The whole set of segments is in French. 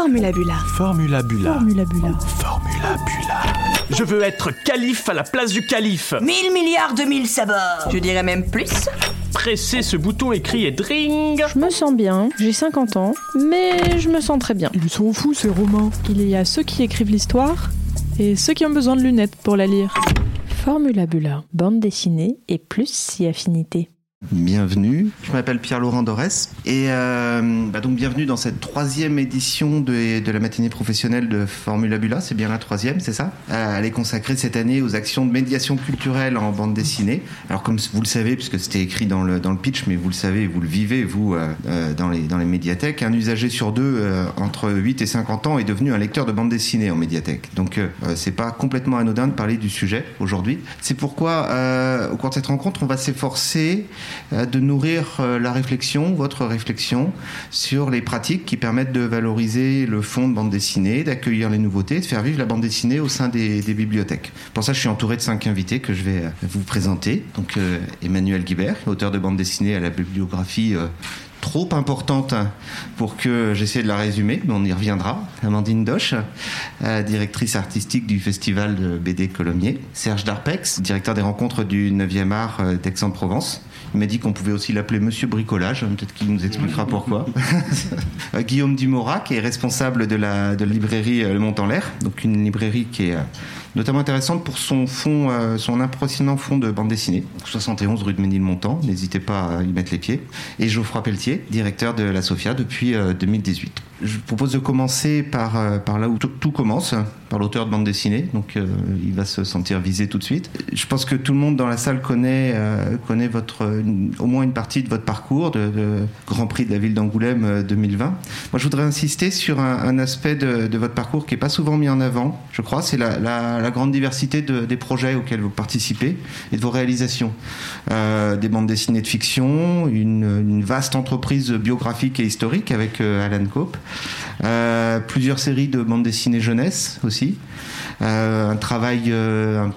Formulabula. Formulabula. Formulabula. Formulabula. Je veux être calife à la place du calife. Mille milliards de mille sabords Je dirais même plus Pressez ce bouton écrit et dring Je me sens bien, j'ai 50 ans, mais je me sens très bien. Ils sont fous, ces Romains. Il y a ceux qui écrivent l'histoire et ceux qui ont besoin de lunettes pour la lire. Formulabula, bande dessinée et plus si affinité. Bienvenue, je m'appelle Pierre-Laurent Dorès et euh, bah donc bienvenue dans cette troisième édition de, de la matinée professionnelle de Formulabula, c'est bien la troisième, c'est ça? Euh, Elle est consacrée cette année aux actions de médiation culturelle en bande dessinée. Alors comme vous le savez, puisque c'était écrit dans le, dans le pitch, mais vous le savez, vous le vivez, vous, euh, euh dans, les, dans les médiathèques, un usager sur deux euh, entre 8 et 50 ans est devenu un lecteur de bande dessinée en médiathèque. Donc c'est pas complètement anodin de parler du sujet aujourd'hui. C'est pourquoi au cours de cette rencontre, on va s'efforcer de nourrir euh, la réflexion, votre réflexion, sur les pratiques qui permettent de valoriser le fond de bande dessinée, d'accueillir les nouveautés, de faire vivre la bande dessinée au sein des, bibliothèques. Pour ça, je suis entouré de cinq invités que je vais euh, vous présenter. Donc, euh, Emmanuel Guibert, auteur de bande dessinée à la bibliographie euh, trop importante pour que j'essaie de la résumer, mais on y reviendra. Amandine Doche, euh, directrice artistique du festival de BD Colomiers. Serge Darpex, directeur des rencontres du 9e art euh, d'Aix-en-Provence. Il m'a dit qu'on pouvait aussi l'appeler Monsieur Bricolage, peut-être qu'il nous expliquera pourquoi. Euh, Guillaume Dumora, qui est responsable de la, de la librairie euh, Le Mont en l'air, donc une librairie qui est euh, notamment intéressante pour son fond, euh, son impressionnant fond de bande dessinée. 71 rue de Ménilmontant, n'hésitez pas à y mettre les pieds. Et Geoffroy Pelletier, directeur de la Sofia depuis euh, 2018. Je vous propose de commencer par, euh, là où tout, commence, par l'auteur de bande dessinée, donc euh, il va se sentir visé tout de suite. Je pense que tout le monde dans la salle connaît, euh, connaît votre, au moins une partie de votre parcours, de, Grand Prix de la ville d'Angoulême euh, 2020. Moi, je voudrais insister sur un, aspect de, votre parcours qui n'est pas souvent mis en avant, je crois, c'est la, la grande diversité de, des projets auxquels vous participez et de vos réalisations. Euh, des bandes dessinées de fiction, une, vaste entreprise biographique et historique avec euh, Alan Cope, euh, plusieurs séries de bandes dessinées jeunesse aussi, un travail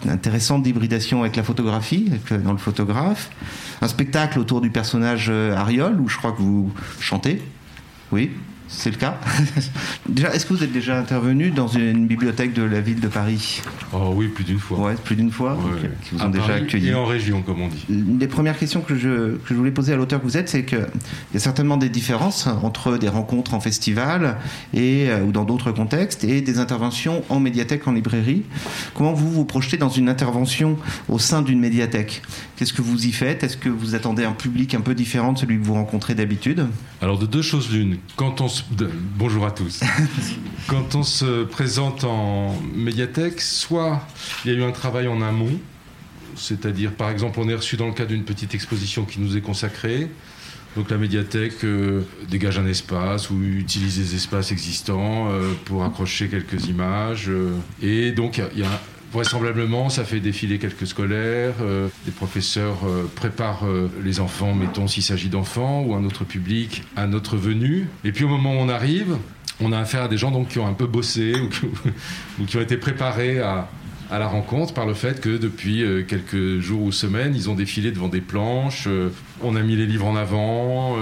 intéressant d'hybridation avec la photographie, dans le photographe, un spectacle autour du personnage Ariol où je crois que vous chantez. Oui, c'est le cas. déjà, est-ce que vous êtes déjà intervenu dans une bibliothèque de la ville de Paris? Oh oui, plus d'une fois. Ouais, plus d'une fois, Ouais. qui vous À ont déjà Paris accueilli. Et en région, comme on dit. Une des premières questions que je, que je voulais poser à l'auteur que vous êtes, c'est qu'il y a certainement des différences entre des rencontres en festival et, euh, ou dans d'autres contextes et des interventions en médiathèque, en librairie. Comment vous vous projetez dans une intervention au sein d'une médiathèque? Qu'est-ce que vous y faites? Est-ce que vous attendez un public un peu différent de celui que vous rencontrez d'habitude? Alors de deux choses l'une. Quand on se... de- Bonjour à tous. Quand on se présente en médiathèque, soit il y a eu un travail en amont, c'est-à-dire par exemple on est reçu dans le cadre d'une petite exposition qui nous est consacrée. Donc la médiathèque euh, dégage un espace ou utilise des espaces existants euh, pour accrocher quelques images. euh, et donc il y a- y a Vraisemblablement, ça fait défiler quelques scolaires, euh, des professeurs euh, préparent euh, les enfants, mettons s'il s'agit d'enfants, ou un autre public à notre venue. Et puis au moment où on arrive, on a affaire à des gens donc, qui ont un peu bossé ou qui, ont été préparés à, à la rencontre par le fait que depuis euh, quelques jours ou semaines, ils ont défilé devant des planches, on a mis les livres en avant,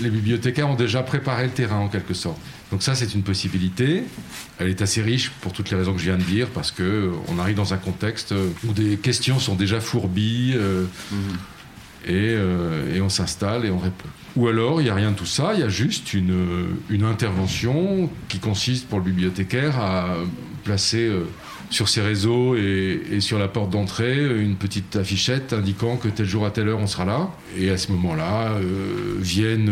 les bibliothécaires ont déjà préparé le terrain en quelque sorte. Donc ça, c'est une possibilité. Elle est assez riche pour toutes les raisons que je viens de dire, parce que euh, on arrive dans un contexte euh, où des questions sont déjà fourbies euh, et, euh, et on s'installe et on répond. Ou alors, il n'y a rien de tout ça, il y a juste une, une intervention qui consiste pour le bibliothécaire à placer euh, sur ses réseaux et, et sur la porte d'entrée une petite affichette indiquant que tel jour à telle heure on sera là. Et à ce moment-là, viennent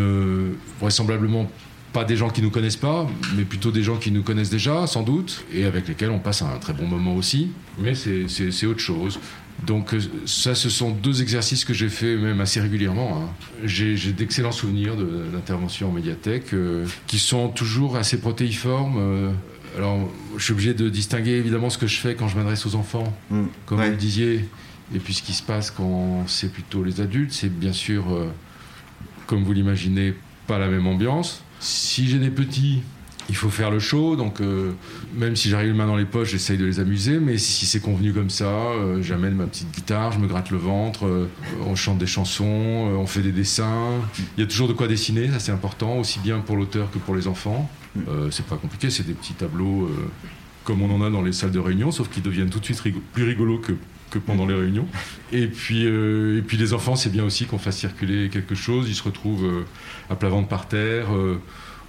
vraisemblablement pas des gens qui nous connaissent pas, mais plutôt des gens qui nous connaissent déjà, sans doute, et avec lesquels on passe un très bon moment aussi. Mais c'est- autre chose. Donc euh, ça, ce sont deux exercices que j'ai fait même assez régulièrement. hein. J'ai d'excellents souvenirs de- d'interventions en médiathèque euh, qui sont toujours assez protéiformes. euh. alors, je suis obligé de distinguer évidemment ce que je fais quand je m'adresse aux enfants, Mm. comme Ouais. vous le disiez, et puis ce qui se passe quand c'est plutôt les adultes. C'est bien sûr, euh, comme vous l'imaginez, pas la même ambiance. Si j'ai des petits, il faut faire le show, donc euh, même si j'arrive les mains dans les poches, j'essaye de les amuser, mais si c'est convenu comme ça, euh, j'amène ma petite guitare, je me gratte le ventre, euh, on chante des chansons, on fait des dessins. Il y a toujours de quoi dessiner, ça c'est important, aussi bien pour l'auteur que pour les enfants. C'est pas compliqué, c'est des petits tableaux comme on en a dans les salles de réunion, sauf qu'ils deviennent tout de suite plus rigolos que, que pendant les réunions. Et puis, euh, et puis les enfants, c'est bien aussi qu'on fasse circuler quelque chose. Ils se retrouvent euh, à plat ventre par terre. euh,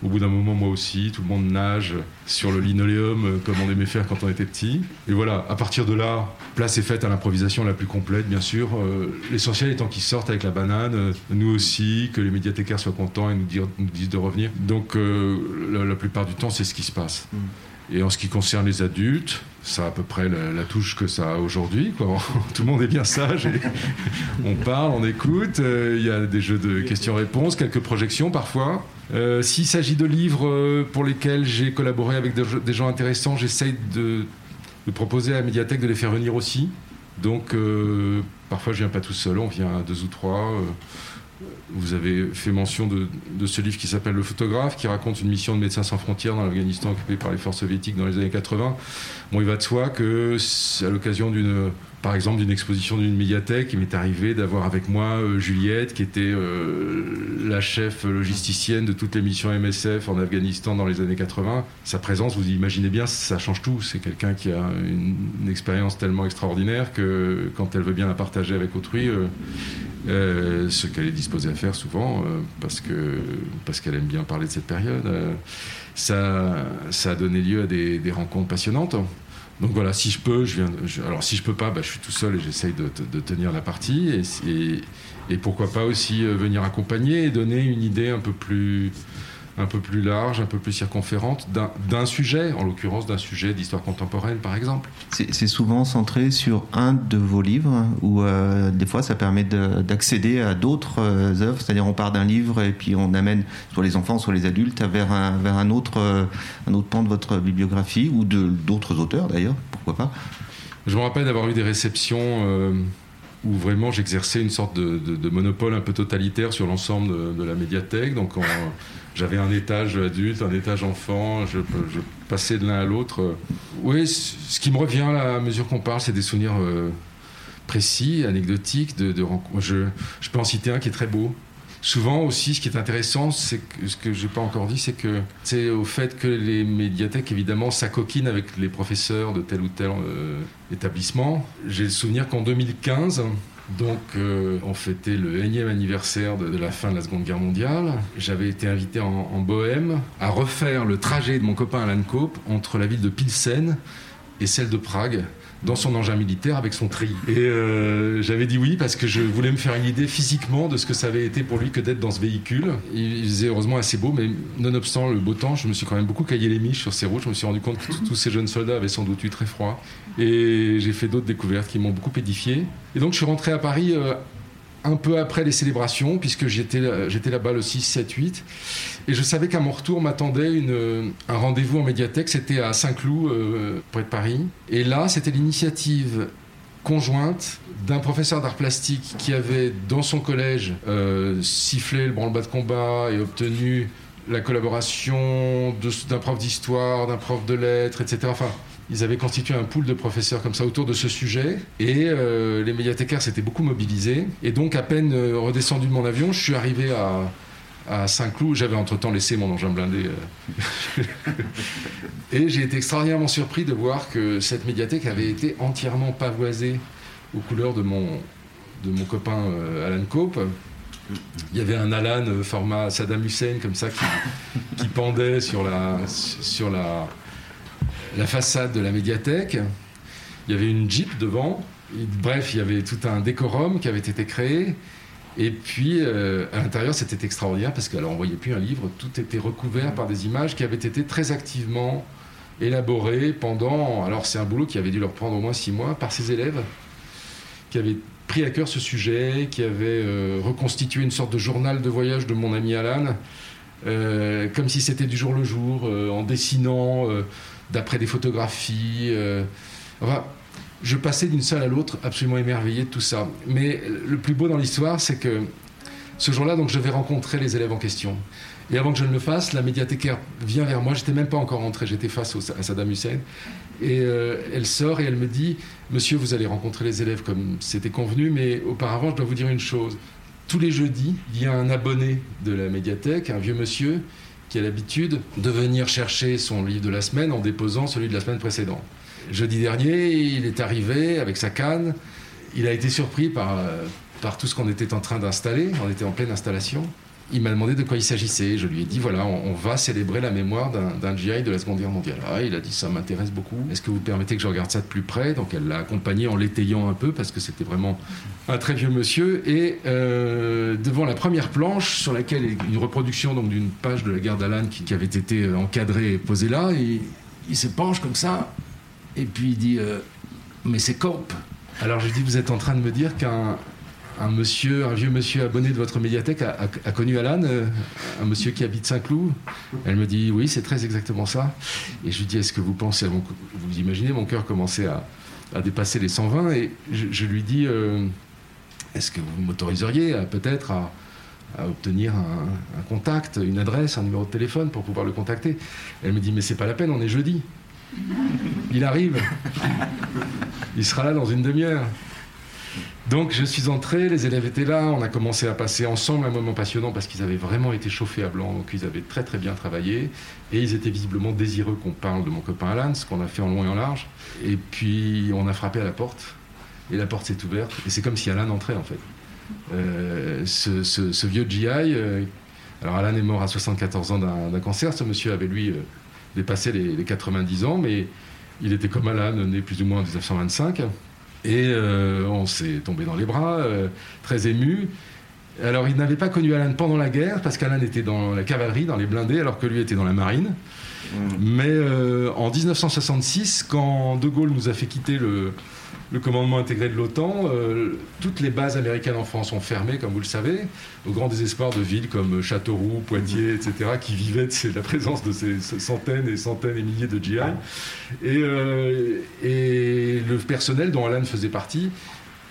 au bout d'un moment, moi aussi, tout le monde nage sur le linoléum comme on aimait faire quand on était petit. Et voilà, à partir de là, place est faite à l'improvisation la plus complète, bien sûr. L'essentiel étant qu'ils sortent avec la banane, nous aussi, que les médiathécaires soient contents et nous, dire- nous disent de revenir. Donc, la, la plupart du temps, c'est ce qui se passe. Et en ce qui concerne les adultes, ça a à peu près la, touche que ça a aujourd'hui. Tout le monde est bien sage. on parle, on écoute. euh, Il y a des jeux de questions-réponses, quelques projections parfois. Euh, S'il s'agit de livres euh, pour lesquels j'ai collaboré avec des, gens intéressants, j'essaye de, proposer à la médiathèque de les faire venir aussi. Donc parfois je viens pas tout seul, on vient à deux ou trois. Vous avez fait mention de, ce livre qui s'appelle Le photographe, qui raconte une mission de Médecins sans frontières dans l'Afghanistan occupé par les forces soviétiques dans les années 80. Bon, il va de soi que, à l'occasion d'une, par exemple, d'une exposition d'une médiathèque, il m'est arrivé d'avoir avec moi euh, Juliette, qui était euh, la chef logisticienne de toutes les missions MSF en Afghanistan dans les années 80. Sa présence, vous imaginez bien, ça change tout. C'est quelqu'un qui a une, expérience tellement extraordinaire que quand elle veut bien la partager avec autrui, euh, ce qu'elle est disposée à faire souvent, euh, parce que parce qu'elle aime bien parler de cette période. euh, ça, ça a donné lieu à des, rencontres passionnantes. Donc voilà, si je peux, je viens. alors si je peux pas, bah, je suis tout seul et j'essaye de tenir la partie. Et, et- et pourquoi pas aussi euh, venir accompagner et donner une idée un peu plus un peu plus large, un peu plus circonférente d'un- sujet, en l'occurrence d'un sujet d'histoire contemporaine par exemple. C'est souvent centré sur un de vos livres, ou euh, des fois ça permet de- d'accéder à d'autres euh, œuvres, c'est-à-dire on part d'un livre et puis on amène soit les enfants, soit les adultes vers un, vers un, autre, euh, un autre pan de votre bibliographie, ou d'autres auteurs d'ailleurs, pourquoi pas. Je me rappelle d'avoir eu des réceptions où vraiment j'exerçais une sorte de, de- de monopole un peu totalitaire sur l'ensemble de, de la médiathèque. Donc j'avais un étage adulte, un étage enfant, je, je passais de l'un à l'autre. Oui, ce qui me revient là, à mesure qu'on parle, c'est des souvenirs euh, précis, anecdotiques. De, rencontres. je, je peux en citer un qui est très beau. Souvent aussi, ce qui est intéressant, c'est ce que j'ai pas encore dit, c'est que c'est au fait que les médiathèques, évidemment, s'acoquinent avec les professeurs de tel ou tel euh, établissement. J'ai le souvenir qu'en 2015, donc euh, on fêtait le énième anniversaire de, la fin de la Seconde Guerre mondiale. J'avais été invité en, en Bohème à refaire le trajet de mon copain Alan Cope entre la ville de Pilsen et celle de Prague dans son engin militaire avec son tri. Et euh, j'avais dit oui parce que je voulais me faire une idée physiquement de ce que ça avait été pour lui que d'être dans ce véhicule. Il faisait heureusement assez beau, mais nonobstant le beau temps, je me suis quand même beaucoup caillé les miches sur ces routes. Je me suis rendu compte que tous ces jeunes soldats avaient sans doute eu très froid. Et j'ai fait d'autres découvertes qui m'ont beaucoup édifié. Et donc je suis rentré à Paris euh, un peu après les célébrations, puisque j'étais j'étais là-bas le 6, 7, 8. Et je savais qu'à mon retour m'attendait euh, un rendez-vous en médiathèque, c'était à Saint-Cloud, euh, près de Paris. Et là, c'était l'initiative conjointe d'un professeur d'art plastique qui avait dans son collège euh, sifflé le branle-bas de combat et obtenu la collaboration d'un prof d'histoire, d'un prof de lettres, etc. Enfin, ils avaient constitué un pool de professeurs comme ça autour de ce sujet et euh, les médiathécaires s'étaient beaucoup mobilisés. Et donc, à peine euh, redescendu de mon avion, je suis arrivé à, Saint-Cloud. J'avais entre-temps laissé mon engin blindé. euh. et j'ai été extraordinairement surpris de voir que cette médiathèque avait été entièrement pavoisée aux couleurs de mon, de mon copain Alan Cope. Il y avait un Alan format Saddam Hussein comme ça qui, qui pendait sur la, sur la, la façade de la médiathèque. Il y avait une Jeep devant. Bref, il y avait tout un décorum qui avait été créé. Et puis, euh, à l'intérieur, c'était extraordinaire parce qu'on ne voyait plus un livre, tout était recouvert par des images qui avaient été très activement élaborées pendant. Alors, c'est un boulot qui avait dû leur prendre au moins six mois par ces élèves qui avaient pris à cœur ce sujet, qui avaient euh, reconstitué une sorte de journal de voyage de mon ami Alan, euh, comme si c'était du jour le jour, en dessinant d'après des photographies. euh. Enfin, je passais d'une salle à l'autre absolument émerveillé de tout ça. Mais le plus beau dans l'histoire, c'est que ce jour-là, donc, je vais rencontrer les élèves en question. Et avant que je ne le fasse, la médiathécaire vient vers moi. J'étais même pas encore rentré, j'étais face au- à Saddam Hussein. Et euh, elle sort et elle me dit Monsieur, vous allez rencontrer les élèves comme c'était convenu, mais auparavant, je dois vous dire une chose. Tous les jeudis, il y a un abonné de la médiathèque, un vieux monsieur, qui a l'habitude de venir chercher son livre de la semaine en déposant celui de la semaine précédente. Jeudi dernier, il est arrivé avec sa canne. Il a été surpris par, euh, par tout ce qu'on était en train d'installer. On était en pleine installation. Il m'a demandé de quoi il s'agissait. Je lui ai dit voilà, on, va célébrer la mémoire d'un GI de la Seconde Guerre mondiale. Ah, il a dit ça m'intéresse beaucoup. Est-ce que vous permettez que je regarde ça de plus près? Donc elle l'a accompagné en l'étayant un peu parce que c'était vraiment un très vieux monsieur. Et euh, devant la première planche sur laquelle est une reproduction d'une page de la guerre d'Alan qui, avait été encadrée et posée là, il, il se penche comme ça et puis il dit euh, mais c'est Corp. Alors je dis vous êtes en train de me dire qu'un un monsieur, vieux monsieur abonné de votre médiathèque a, connu Alan, euh, un monsieur qui habite Saint-Cloud. Elle me dit oui, c'est très exactement ça. Et je lui dis est-ce que vous pensez, vous imaginez, mon cœur commençait à, dépasser les 120 et je, lui dis euh, est-ce que vous m'autoriseriez peut-être à, obtenir un, un, contact, une adresse, un numéro de téléphone pour pouvoir le contacter? Elle me dit mais c'est pas la peine, on est jeudi. Il arrive. Il sera là dans une demi-heure. Donc je suis entré, les élèves étaient là, on a commencé à passer ensemble un moment passionnant parce qu'ils avaient vraiment été chauffés à blanc, donc ils avaient très très bien travaillé et ils étaient visiblement désireux qu'on parle de mon copain Alan, ce qu'on a fait en long et en large. Et puis on a frappé à la porte et la porte s'est ouverte et c'est comme si Alan entrait en fait. Euh, ce, vieux GI, euh, alors Alan est mort à 74 ans d'un cancer, ce monsieur avait lui euh, dépassé les, les 90 ans, mais il était comme Alan, né plus ou moins en 1925. Et euh, on s'est tombé dans les bras, euh, très ému. Alors, il n'avait pas connu Alan pendant la guerre, parce qu'Alan était dans la cavalerie, dans les blindés, alors que lui était dans la marine. Mmh. Mais euh, en 1966, quand De Gaulle nous a fait quitter le, le commandement intégré de l'OTAN, euh, toutes les bases américaines en France ont fermé, comme vous le savez, au grand désespoir de villes comme Châteauroux, Poitiers, etc., qui vivaient de la présence de ces centaines et centaines et milliers de GI. Et, euh, et le personnel dont Alan faisait partie,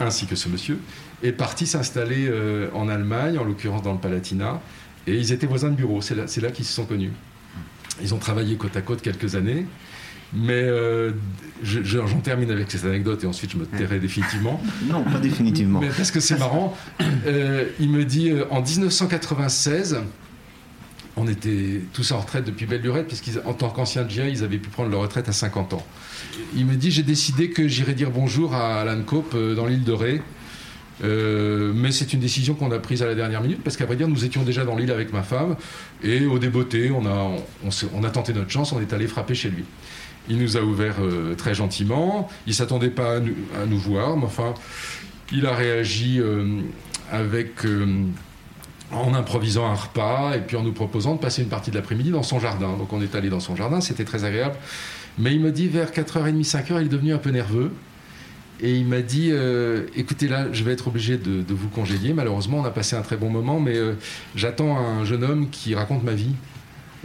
ainsi que ce monsieur, est parti s'installer euh, en Allemagne, en l'occurrence dans le Palatinat, et ils étaient voisins de bureau, c'est là qu'ils se sont connus. Ils ont travaillé côte à côte quelques années. Mais euh, j'en termine avec cette anecdote et ensuite je me tairai définitivement. Non, pas définitivement. Mais parce que c'est marrant. Euh, il me dit euh, en 1996, on était tous en retraite depuis belle lurette, puisqu'en tant qu'anciens GI, ils avaient pu prendre leur retraite à 50 ans. Il me dit j'ai décidé que j'irai dire bonjour à Alan Cope dans l'île de Ré. mais c'est une décision qu'on a prise à la dernière minute parce qu'à vrai dire, nous étions déjà dans l'île avec ma femme et au débeauté, on a, on a tenté notre chance, on est allé frapper chez lui. Il nous a ouvert euh, très gentiment. Il s'attendait pas à nous, voir, mais enfin, il a réagi euh, avec euh, en improvisant un repas et puis en nous proposant de passer une partie de l'après-midi dans son jardin. Donc on est allé dans son jardin, c'était très agréable. Mais il me dit vers 4h30, 5h, il est devenu un peu nerveux. Et il m'a dit, écoutez là, je vais être obligé de, de, vous congédier. Malheureusement, on a passé un très bon moment, mais j'attends un jeune homme qui raconte ma vie.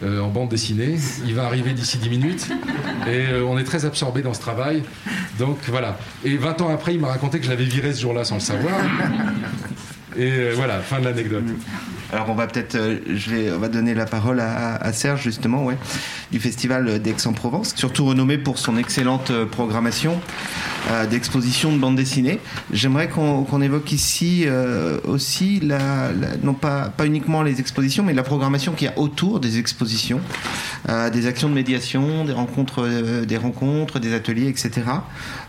Euh, en bande dessinée. Il va arriver d'ici 10 minutes. Et euh, on est très absorbé dans ce travail. Donc voilà. Et 20 ans après, il m'a raconté que je l'avais viré ce jour-là sans le savoir. Et euh, voilà, fin de l'anecdote. Alors on va peut-être, vais, on va donner la parole à, Serge justement, ouais, du festival d'Aix-en-Provence, surtout renommé pour son excellente programmation d'exposition de bande dessinée. J'aimerais qu'on évoque ici aussi non pas pas uniquement les expositions, mais la programmation qui y a autour des expositions, des actions de médiation, des rencontres, des rencontres, des ateliers, etc.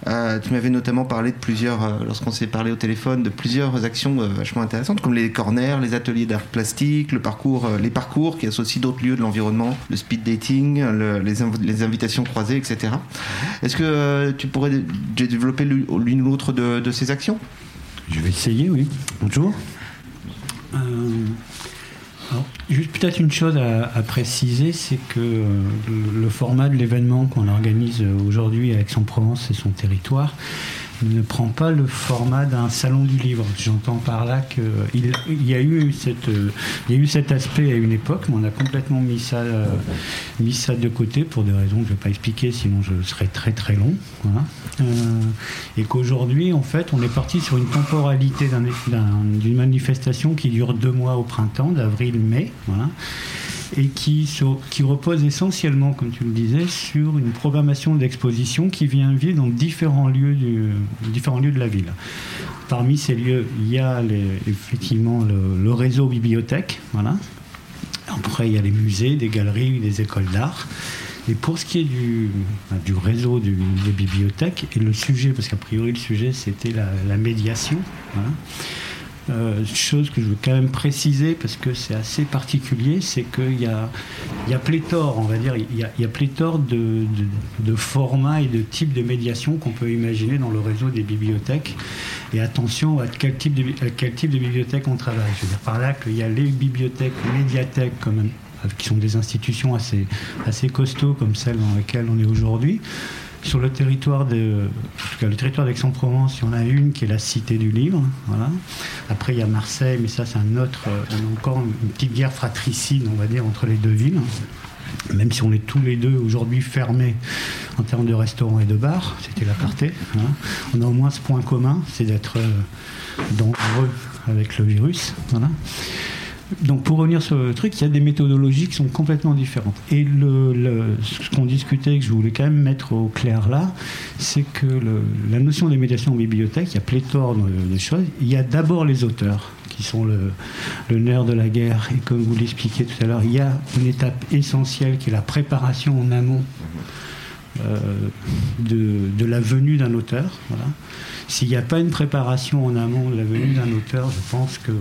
tu m'avais notamment parlé de plusieurs, lorsqu'on s'est parlé au téléphone, de plusieurs actions vachement intéressantes, comme les corners, les ateliers d'art plastique, le parcours, euh, les parcours qui associent d'autres lieux de l'environnement, le speed dating, les, invitations croisées, etc. Est-ce que euh, tu pourrais développer l'une ou l'autre de, ces actions? Je vais essayer, oui. Bonjour. Euh, juste peut-être une chose à, préciser, c'est que le, le, format de l'événement qu'on organise aujourd'hui à Aix-en-Provence et son territoire ne prend pas le format d'un salon du livre. J'entends par là qu'il il y, a eu cette, il y a eu cet aspect à une époque, mais on a complètement mis ça, mis ça de côté pour des raisons que je ne vais pas expliquer, sinon je serais très très long. Euh, et qu'aujourd'hui, en fait, on est parti sur une temporalité d'une manifestation qui dure deux mois au printemps, d'avril-mai. Voilà et qui, repose essentiellement, comme tu le disais, sur une programmation d'exposition qui vient vivre dans différents lieux, de la ville. Parmi ces lieux, il y a effectivement le, réseau bibliothèque, voilà, Après, il y a les musées, des galeries, des écoles d'art. Et pour ce qui est du, du réseau des bibliothèques, et le sujet, parce qu'a priori le sujet c'était la, médiation, euh, chose que je veux quand même préciser parce que c'est assez particulier, c'est qu'il y a, y a pléthore, on va dire, il y a, pléthore de, formats et de types de médiation qu'on peut imaginer dans le réseau des bibliothèques. Et attention à quel type de, quel type de bibliothèque on travaille. Je veux dire par là qu'il y a les bibliothèques, médiathèques, quand même, qui sont des institutions assez, assez costauds comme celles dans lesquelles on est aujourd'hui. Sur le territoire de, le territoire d'Aix-en-Provence, il y en a une qui est la Cité du Livre. Voilà. Après, il y a Marseille, mais ça, c'est un autre. Euh, on a encore une petite guerre fratricide, on va dire, entre les deux villes. Même si on est tous les deux aujourd'hui fermés en termes de restaurants et de bars, c'était l'aparté. Hein. On a au moins ce point commun, c'est d'être euh, dangereux avec le virus. Voilà donc pour revenir sur le truc, il y a des méthodologies qui sont complètement différentes. Et ce qu'on discutait, que je voulais quand même mettre au clair là, c'est que la notion des médiations en bibliothèque, il y a pléthore de, choses. Il y a d'abord les auteurs qui sont le, nerf de la guerre. Et comme vous l'expliquiez tout à l'heure, il y a une étape essentielle qui est la préparation en amont euh, de, la venue d'un auteur. S'il n'y a pas une préparation en amont de la venue d'un auteur, je pense que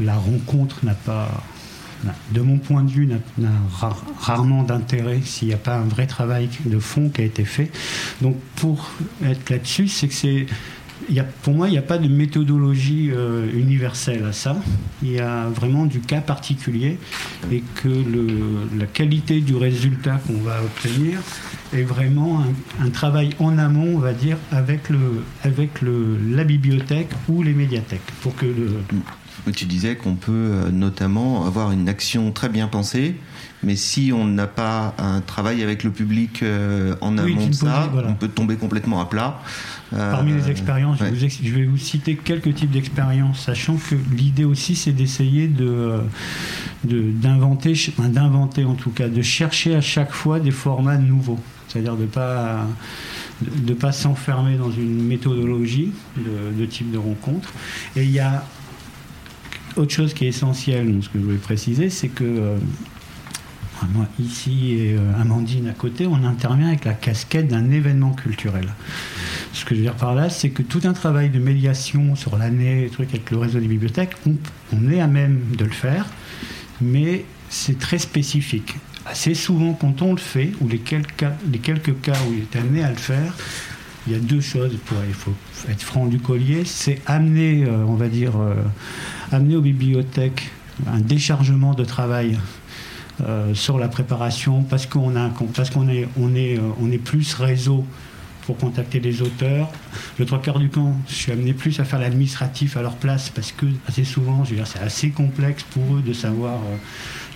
la rencontre n'a pas, de mon point de vue, n'a rarement d'intérêt s'il n'y a pas un vrai travail de fond qui a été fait. Donc pour être là-dessus, c'est que c'est pour moi, il n'y a pas de méthodologie euh, universelle à ça. Il y a vraiment du cas particulier et que la qualité du résultat qu'on va obtenir est vraiment un, travail en amont, on va dire, avec, la bibliothèque ou les médiathèques. Tu disais qu'on peut euh, notamment avoir une action très bien pensée, mais si on n'a pas un travail avec le public euh, en amont de ça, on peut tomber complètement à plat. Euh, Parmi les expériences, je, vais vous citer quelques types d'expériences, sachant que l'idée aussi c'est d'essayer de, d'inventer, d'inventer en tout cas, de chercher à chaque fois des formats nouveaux, c'est-à-dire de pas de ne pas s'enfermer dans une méthodologie de, de, type de rencontre. Et il y a autre chose qui est essentielle, ce que je voulais préciser, c'est que euh, moi, ici et euh, Amandine à côté, on intervient avec la casquette d'un événement culturel. Ce que je veux dire par là, c'est que tout un travail de médiation sur l'année, avec le réseau des bibliothèques, on, est à même de le faire, mais c'est très spécifique. Assez souvent, quand on le fait, ou les quelques cas où il est amené à le faire, il y a deux choses, il faut être franc du collier, c'est amener, euh, on va dire, euh, amener aux bibliothèques un déchargement de travail euh, sur la préparation parce qu'on a parce qu'on est on est on est plus réseau pour contacter les auteurs. Le trois quarts du temps, je suis amené plus à faire l'administratif à leur place parce que assez souvent, c'est assez complexe pour eux de savoir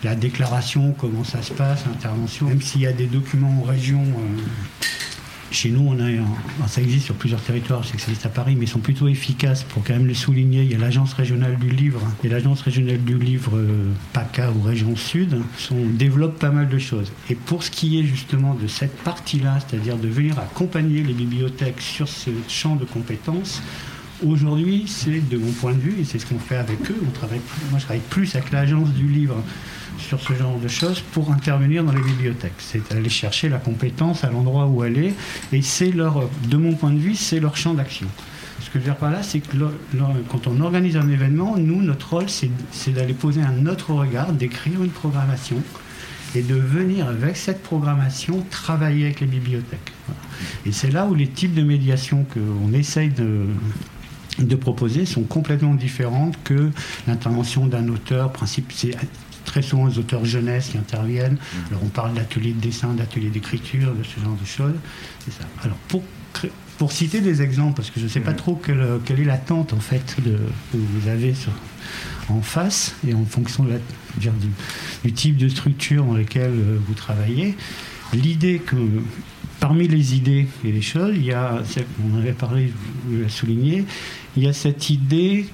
la déclaration, comment ça se passe, l'intervention. Même s'il y a des documents en région chez nous, on a, ça existe sur plusieurs territoires, je que ça existe à Paris, mais ils sont plutôt efficaces pour quand même le souligner. Il y a l'Agence régionale du livre et l'Agence régionale du livre euh, PACA ou Région Sud sont, développent pas mal de choses. Et pour ce qui est justement de cette partie-là, c'est-à-dire de venir accompagner les bibliothèques sur ce champ de compétences, Aujourd'hui, c'est de mon point de vue, et c'est ce qu'on fait avec eux, moi je travaille plus avec l'agence du livre sur ce genre de choses pour intervenir dans les bibliothèques. C'est aller chercher la compétence à l'endroit où elle est, et c'est leur, de mon point de vue, c'est leur champ d'action. Ce que je veux dire par là, c'est que quand on organise un événement, nous, notre rôle, c'est d'aller poser un autre regard, d'écrire une programmation et de venir avec cette programmation travailler avec les bibliothèques. Et c'est là où les types de médiation qu'on essaye de, de proposer sont complètement différentes que l'intervention d'un auteur. Principe, c'est très souvent les auteurs jeunesse qui interviennent. Mmh. Alors on parle d'ateliers de dessin, d'ateliers d'écriture, de ce genre de choses. C'est ça. Alors pour, pour citer des exemples, parce que je ne sais pas mmh. trop quelle, quelle, est l'attente en fait de, que vous avez en face et en fonction de la, du, du, type de structure dans laquelle euh, vous travaillez, l'idée que parmi les idées et les choses, il y a, on avait parlé, vous l'avez souligné, il y a cette idée,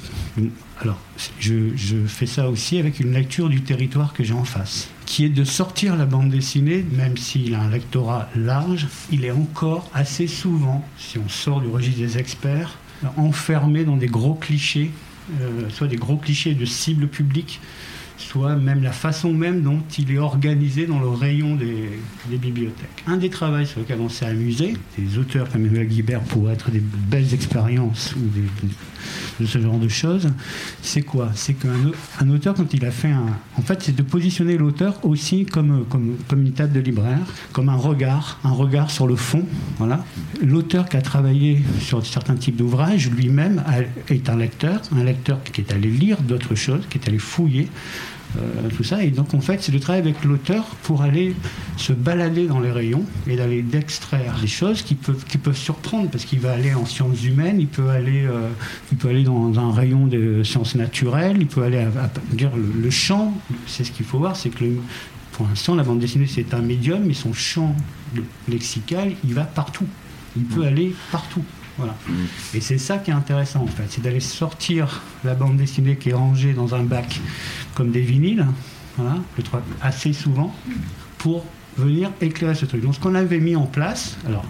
alors je, fais ça aussi avec une lecture du territoire que j'ai en face, qui est de sortir la bande dessinée, même s'il a un lectorat large, il est encore assez souvent, si on sort du registre des experts, enfermé dans des gros clichés, euh, soit des gros clichés de cible publique, soit même la façon même dont il est organisé dans le rayon des, bibliothèques. Un des travaux sur lesquels on s'est amusé, des auteurs comme Emmanuel Guibert pour être des belles expériences ou des, de ce genre de choses, c'est quoi? C'est qu'un un auteur, quand il a fait un... En fait, c'est de positionner l'auteur aussi comme, une table de libraire, comme un regard, un regard sur le fond. L'auteur qui a travaillé sur certains types d'ouvrages, lui-même est un lecteur, un lecteur qui est allé lire d'autres choses, qui est allé fouiller. Euh, tout ça. Et donc, en fait, c'est de travailler avec l'auteur pour aller se balader dans les rayons et d'aller d'extraire des choses qui peuvent, qui peuvent surprendre parce qu'il va aller en sciences humaines, il peut aller, euh, il peut aller dans un rayon de sciences naturelles, il peut aller à, dire le, champ. C'est ce qu'il faut voir, c'est que pour l'instant, la bande dessinée, c'est un médium, mais son champ lexical, il va partout. Il peut mmh. aller partout. Voilà. Et c'est ça qui est intéressant en fait, c'est d'aller sortir la bande dessinée qui est rangée dans un bac comme des vinyles, voilà, assez souvent, pour venir éclairer ce truc. Donc ce qu'on avait mis en place, alors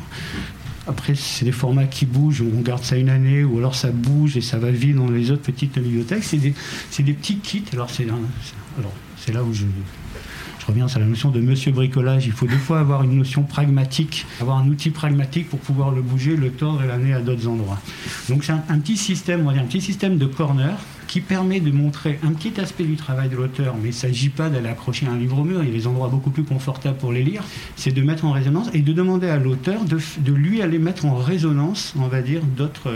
après c'est des formats qui bougent, on garde ça une année, ou alors ça bouge et ça va vite dans les autres petites bibliothèques, c'est des, des, petits kits, alors c'est là où je, je reviens sur la notion de monsieur bricolage. Il faut des fois avoir une notion pragmatique, avoir un outil pragmatique pour pouvoir le bouger, le tordre et l'amener à d'autres endroits. Donc c'est un, petit système, on va dire un petit système de corner qui permet de montrer un petit aspect du travail de l'auteur, mais il ne s'agit pas d'aller accrocher un livre au mur, il y a des endroits beaucoup plus confortables pour les lire, c'est de mettre en résonance et de demander à l'auteur de, de, lui aller mettre en résonance, on va dire, d'autres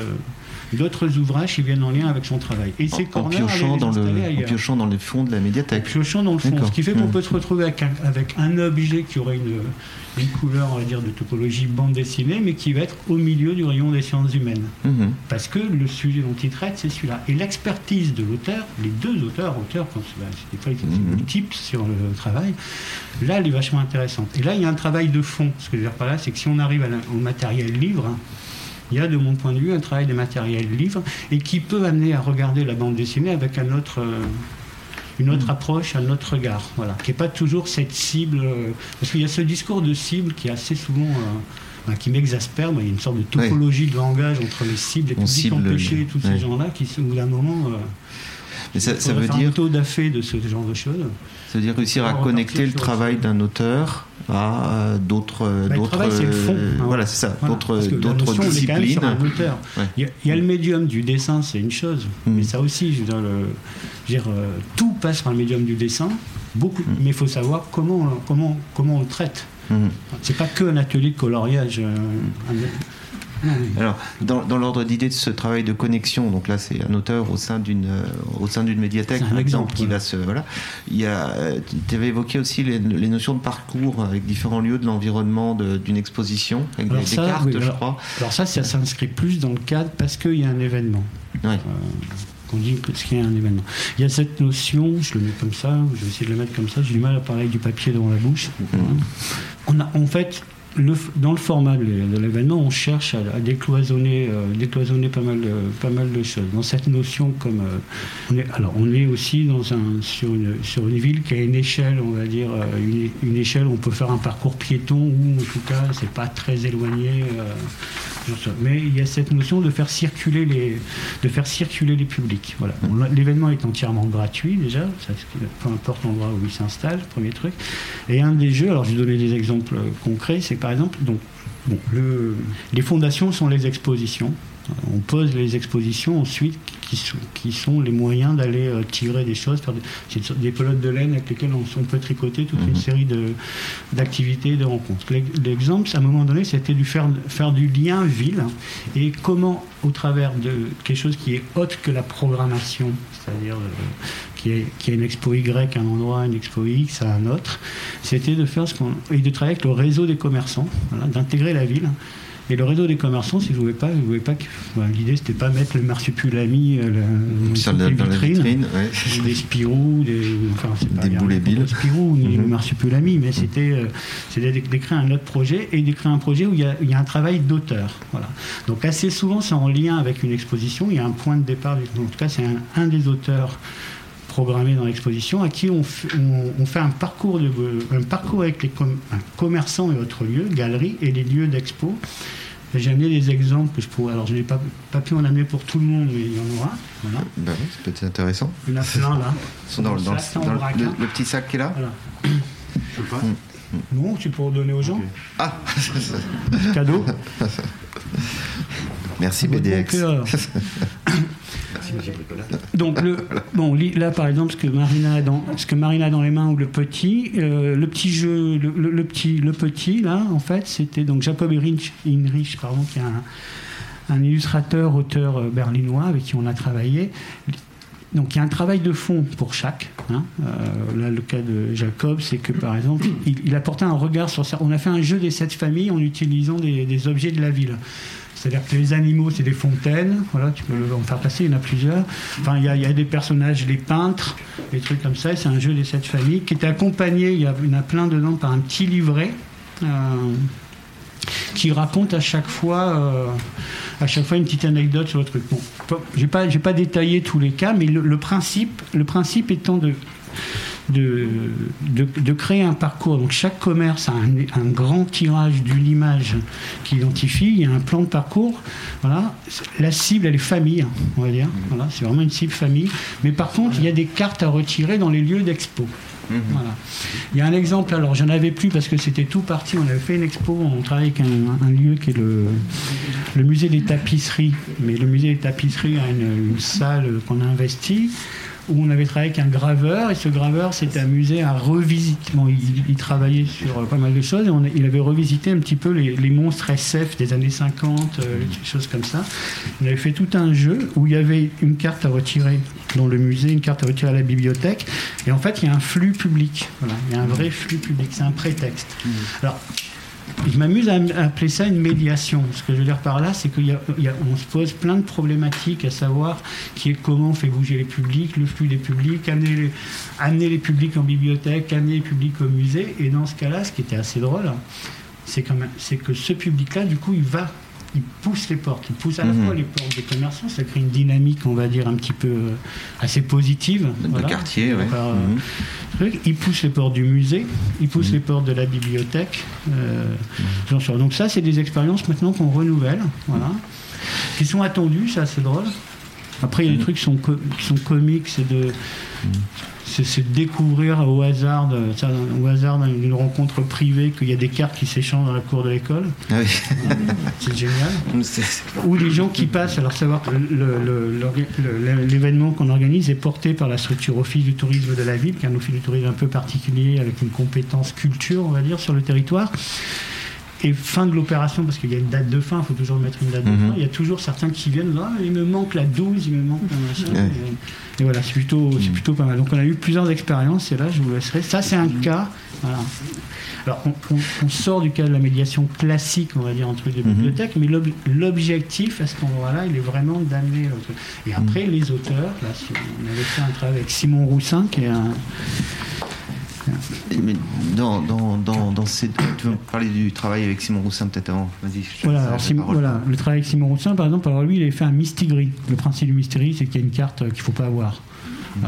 d'autres ouvrages qui viennent en lien avec son travail. Et c'est en, piochant dans le, en piochant dans le fond de la médiathèque. En piochant dans le fond. Ce qui fait qu'on peut se retrouver avec un, avec un objet qui aurait une, une couleur, on va dire, de topologie bande dessinée, mais qui va être au milieu du rayon des sciences humaines. Mhm. Parce que le sujet dont il traite, c'est celui-là. Et l'expertise de l'auteur, les deux auteurs, auteurs, quand des fois, ils multiples sur le travail, là, elle est vachement intéressante. Et là, il y a un travail de fond. Ce que je veux dire par là, c'est que si on arrive au matériel livre, il y a de mon point de vue un travail de matériel livre et qui peut amener à regarder la bande dessinée avec un autre, euh, une autre mm. approche, un autre regard, voilà, qui n'est pas toujours cette cible, euh, parce qu'il y a ce discours de cible qui est assez souvent euh, qui m'exaspère. Il y a une sorte de topologie de langage entre les cibles, les publics empêchés, tous ces gens-là, qui, au bout d'un moment, mais ça, veut dire un taux d'affaire de ce genre de choses. Ça veut dire réussir à connecter le travail d'un auteur à euh, d'autres bah, d'autres euh, voilà c'est ça d'autres d'autres disciplines. Il, y a, le médium du dessin, c'est une chose, mm. mais ça aussi, je veux dire, le, dire euh, tout passe par le médium du dessin, beaucoup, mm. mais il faut savoir comment comment comment on le traite. Mm. C'est pas que un atelier de coloriage. Alors, dans, l'ordre d'idée de ce travail de connexion, donc là, c'est un auteur au sein d'une euh, au sein d'une médiathèque, par exemple, qui va se voilà. Il y a, euh, tu avais évoqué aussi les, notions de parcours avec différents lieux de l'environnement d'une exposition, avec des, cartes, je crois. Alors ça, ça s'inscrit plus dans le cadre parce qu'il y a un événement. Ouais. Euh, dit qu'il y a un événement. Il y a cette notion, je le mets comme ça, je vais essayer de le mettre comme ça, j'ai du mal à parler avec du papier devant la bouche. Mm-hmm. On a en fait dans le format de l'événement, on cherche à, décloisonner, euh, décloisonner pas, mal de, pas mal de choses. Dans cette notion, comme euh, on est, alors on est aussi dans un, sur, une, sur une ville qui a une échelle, on va dire, euh, une, échelle où on peut faire un parcours piéton, ou en tout cas, c'est pas très éloigné. Mais il y a cette notion de faire circuler les, faire circuler les publics. L'événement est entièrement gratuit déjà, peu importe l'endroit où il s'installe, premier truc. Et un des jeux, alors je vais donner des exemples concrets, c'est par exemple, les fondations sont les expositions. On pose les expositions ensuite qui sont, les moyens d'aller euh, tirer des choses, faire des, pelotes de laine avec lesquelles on, peut tricoter toute une mhm. série d'activités, de, rencontres. L'exemple, à un moment donné, c'était de faire, faire du lien ville et comment, au travers de quelque chose qui est autre que la programmation, c'est-à-dire euh, qui, est, qui a une expo Y à un endroit, une expo X à un autre, c'était de faire ce qu'on et de travailler avec le réseau des commerçants, d'intégrer la ville et le réseau des commerçants, si vous ne voulez pas, vous voulez pas que, l'idée c'était pas mettre le marsupilami euh, la, dans vitrine, des Spirou, des, enfin, des boules Des Spirou ni le mhm. marsupilami, mais c'était euh, d'écrire un autre projet et d'écrire un projet où il y a, il y a un travail d'auteur. Voilà. Donc assez souvent c'est en lien avec une exposition, il y a un point de départ, en tout cas c'est un, des auteurs programmés dans l'exposition, à qui on, on, fait un parcours, de, un parcours avec les commerçants et autres lieux, galeries et les lieux d'expo, J'ai amené des exemples que je pourrais. Alors, je n'ai pas, pas pu en amener pour tout le monde, mais il y en aura. Voilà. Oui, ça peut être intéressant. Il y en a plein là. Ils sont dans, le- dans dans petit sac qui est là Voilà. Je sais pas. Non, tu peux redonner aux gens. Ah Cadeau. Merci Votre bon BDX. cœur. Donc le, bon, là par exemple, ce que Marina a dans, ce que Marina a dans les mains ou le petit, euh, le petit jeu, le, petit, le petit là, en fait, c'était donc Jacob Heinrich, Heinrich, pardon, qui est un, illustrateur, auteur euh, berlinois avec qui on a travaillé. Donc il y a un travail de fond pour chaque. hein. Euh, là, le cas de Jacob, c'est que par exemple, il, il apportait un regard sur. On a fait un jeu des sept familles en utilisant des objets de la ville. C'est-à-dire que les animaux, c'est des fontaines. Voilà, tu peux en faire passer, il y en a plusieurs. Enfin, il y a, des personnages, les peintres, des trucs comme ça. C'est un jeu des sept familles qui était accompagné, il y, a, en a plein dedans, par un petit livret. euh, qui raconte à chaque fois euh, à chaque fois une petite anecdote sur le truc. Bon, j'ai pas pas détaillé tous les cas, mais le principe le principe étant de de, de, de créer un parcours. Donc chaque commerce a un, un grand tirage d'une image qui identifie, il y a un plan de parcours. Voilà. La cible, elle est famille, hein, on va dire. Voilà, c'est vraiment une cible famille. Mais par contre, il y a des cartes à retirer dans les lieux d'expo. Voilà. Il y a un exemple, alors j'en avais plus parce que c'était tout parti. On avait fait une expo, on travaille avec un, un lieu qui est le, le musée des tapisseries. Mais le musée des tapisseries a une, une salle qu'on a investie où on avait travaillé avec un graveur et ce graveur s'était amusé à revisiter. Bon, il, il travaillait sur euh, pas mal de choses et on il avait revisité un petit peu les, les monstres SF des années 50, euh, des choses comme ça. On avait fait tout un jeu où il y avait une carte à retirer dans le musée, une carte à retirer à la bibliothèque. Et en fait, il y a un flux public. Voilà, il y a un vrai flux public. C'est un prétexte. Alors, je m'amuse à appeler ça une médiation. Ce que je veux dire par là, c'est qu'on se pose plein de problématiques, à savoir qui est comment on fait bouger les publics, le flux des publics, amener les, publics en bibliothèque, amener les publics au musée. Et dans ce cas-là, ce qui était assez drôle, c'est que ce public-là, du coup, il va, il pousse les portes. Il pousse à la Mhm. fois les portes des commerçants, ça crée une dynamique, on va dire, un petit peu euh, assez positive. De voilà. quartier, ouais. Par, euh, Mhm. Il pousse les portes du musée, il pousse les portes de la bibliothèque. euh. Donc ça, c'est des expériences maintenant qu'on renouvelle, voilà, qui sont attendues, c'est assez drôle. Après, il y a des trucs qui sont, co- qui sont comiques, c'est de, c'est, découvrir au hasard, de- ça, au hasard d'une rencontre privée qu'il y a des cartes qui s'échangent dans la cour de l'école. Ah oui. C'est génial ou les gens qui passent, alors savoir que l'événement qu'on organise est porté par la structure Office du tourisme de la ville, qui est un office du tourisme un peu particulier, avec une compétence culture, on va dire, sur le territoire. Et fin de l'opération, parce qu'il y a une date de fin, il faut toujours mettre une date de Mhm. fin, il y a toujours certains qui viennent, ah, il me manque la 12, il me manque la machin. Ouais. Et, et voilà, c'est plutôt, c'est plutôt pas mal. Donc on a eu plusieurs expériences, et là je vous laisserai. Ça c'est un cas. Voilà. Alors on, on- on sort du cas de la médiation classique, on va dire, entre les Mhm. bibliothèques, mais l'ob- l'objectif à ce moment-là, il est vraiment d'amener. Et après, les auteurs, là, on avait fait un travail avec Simon Roussin, qui est un. Mais dans, dans, dans, dans ces... Tu veux parler du travail avec Simon Roussin peut-être avant Vas-y. Voilà, alors Simon- le travail avec Simon Roussin, par exemple, alors lui, il avait fait un mystigris. Le principe du mystigris, c'est qu'il y a une carte euh, qu'il ne faut pas avoir.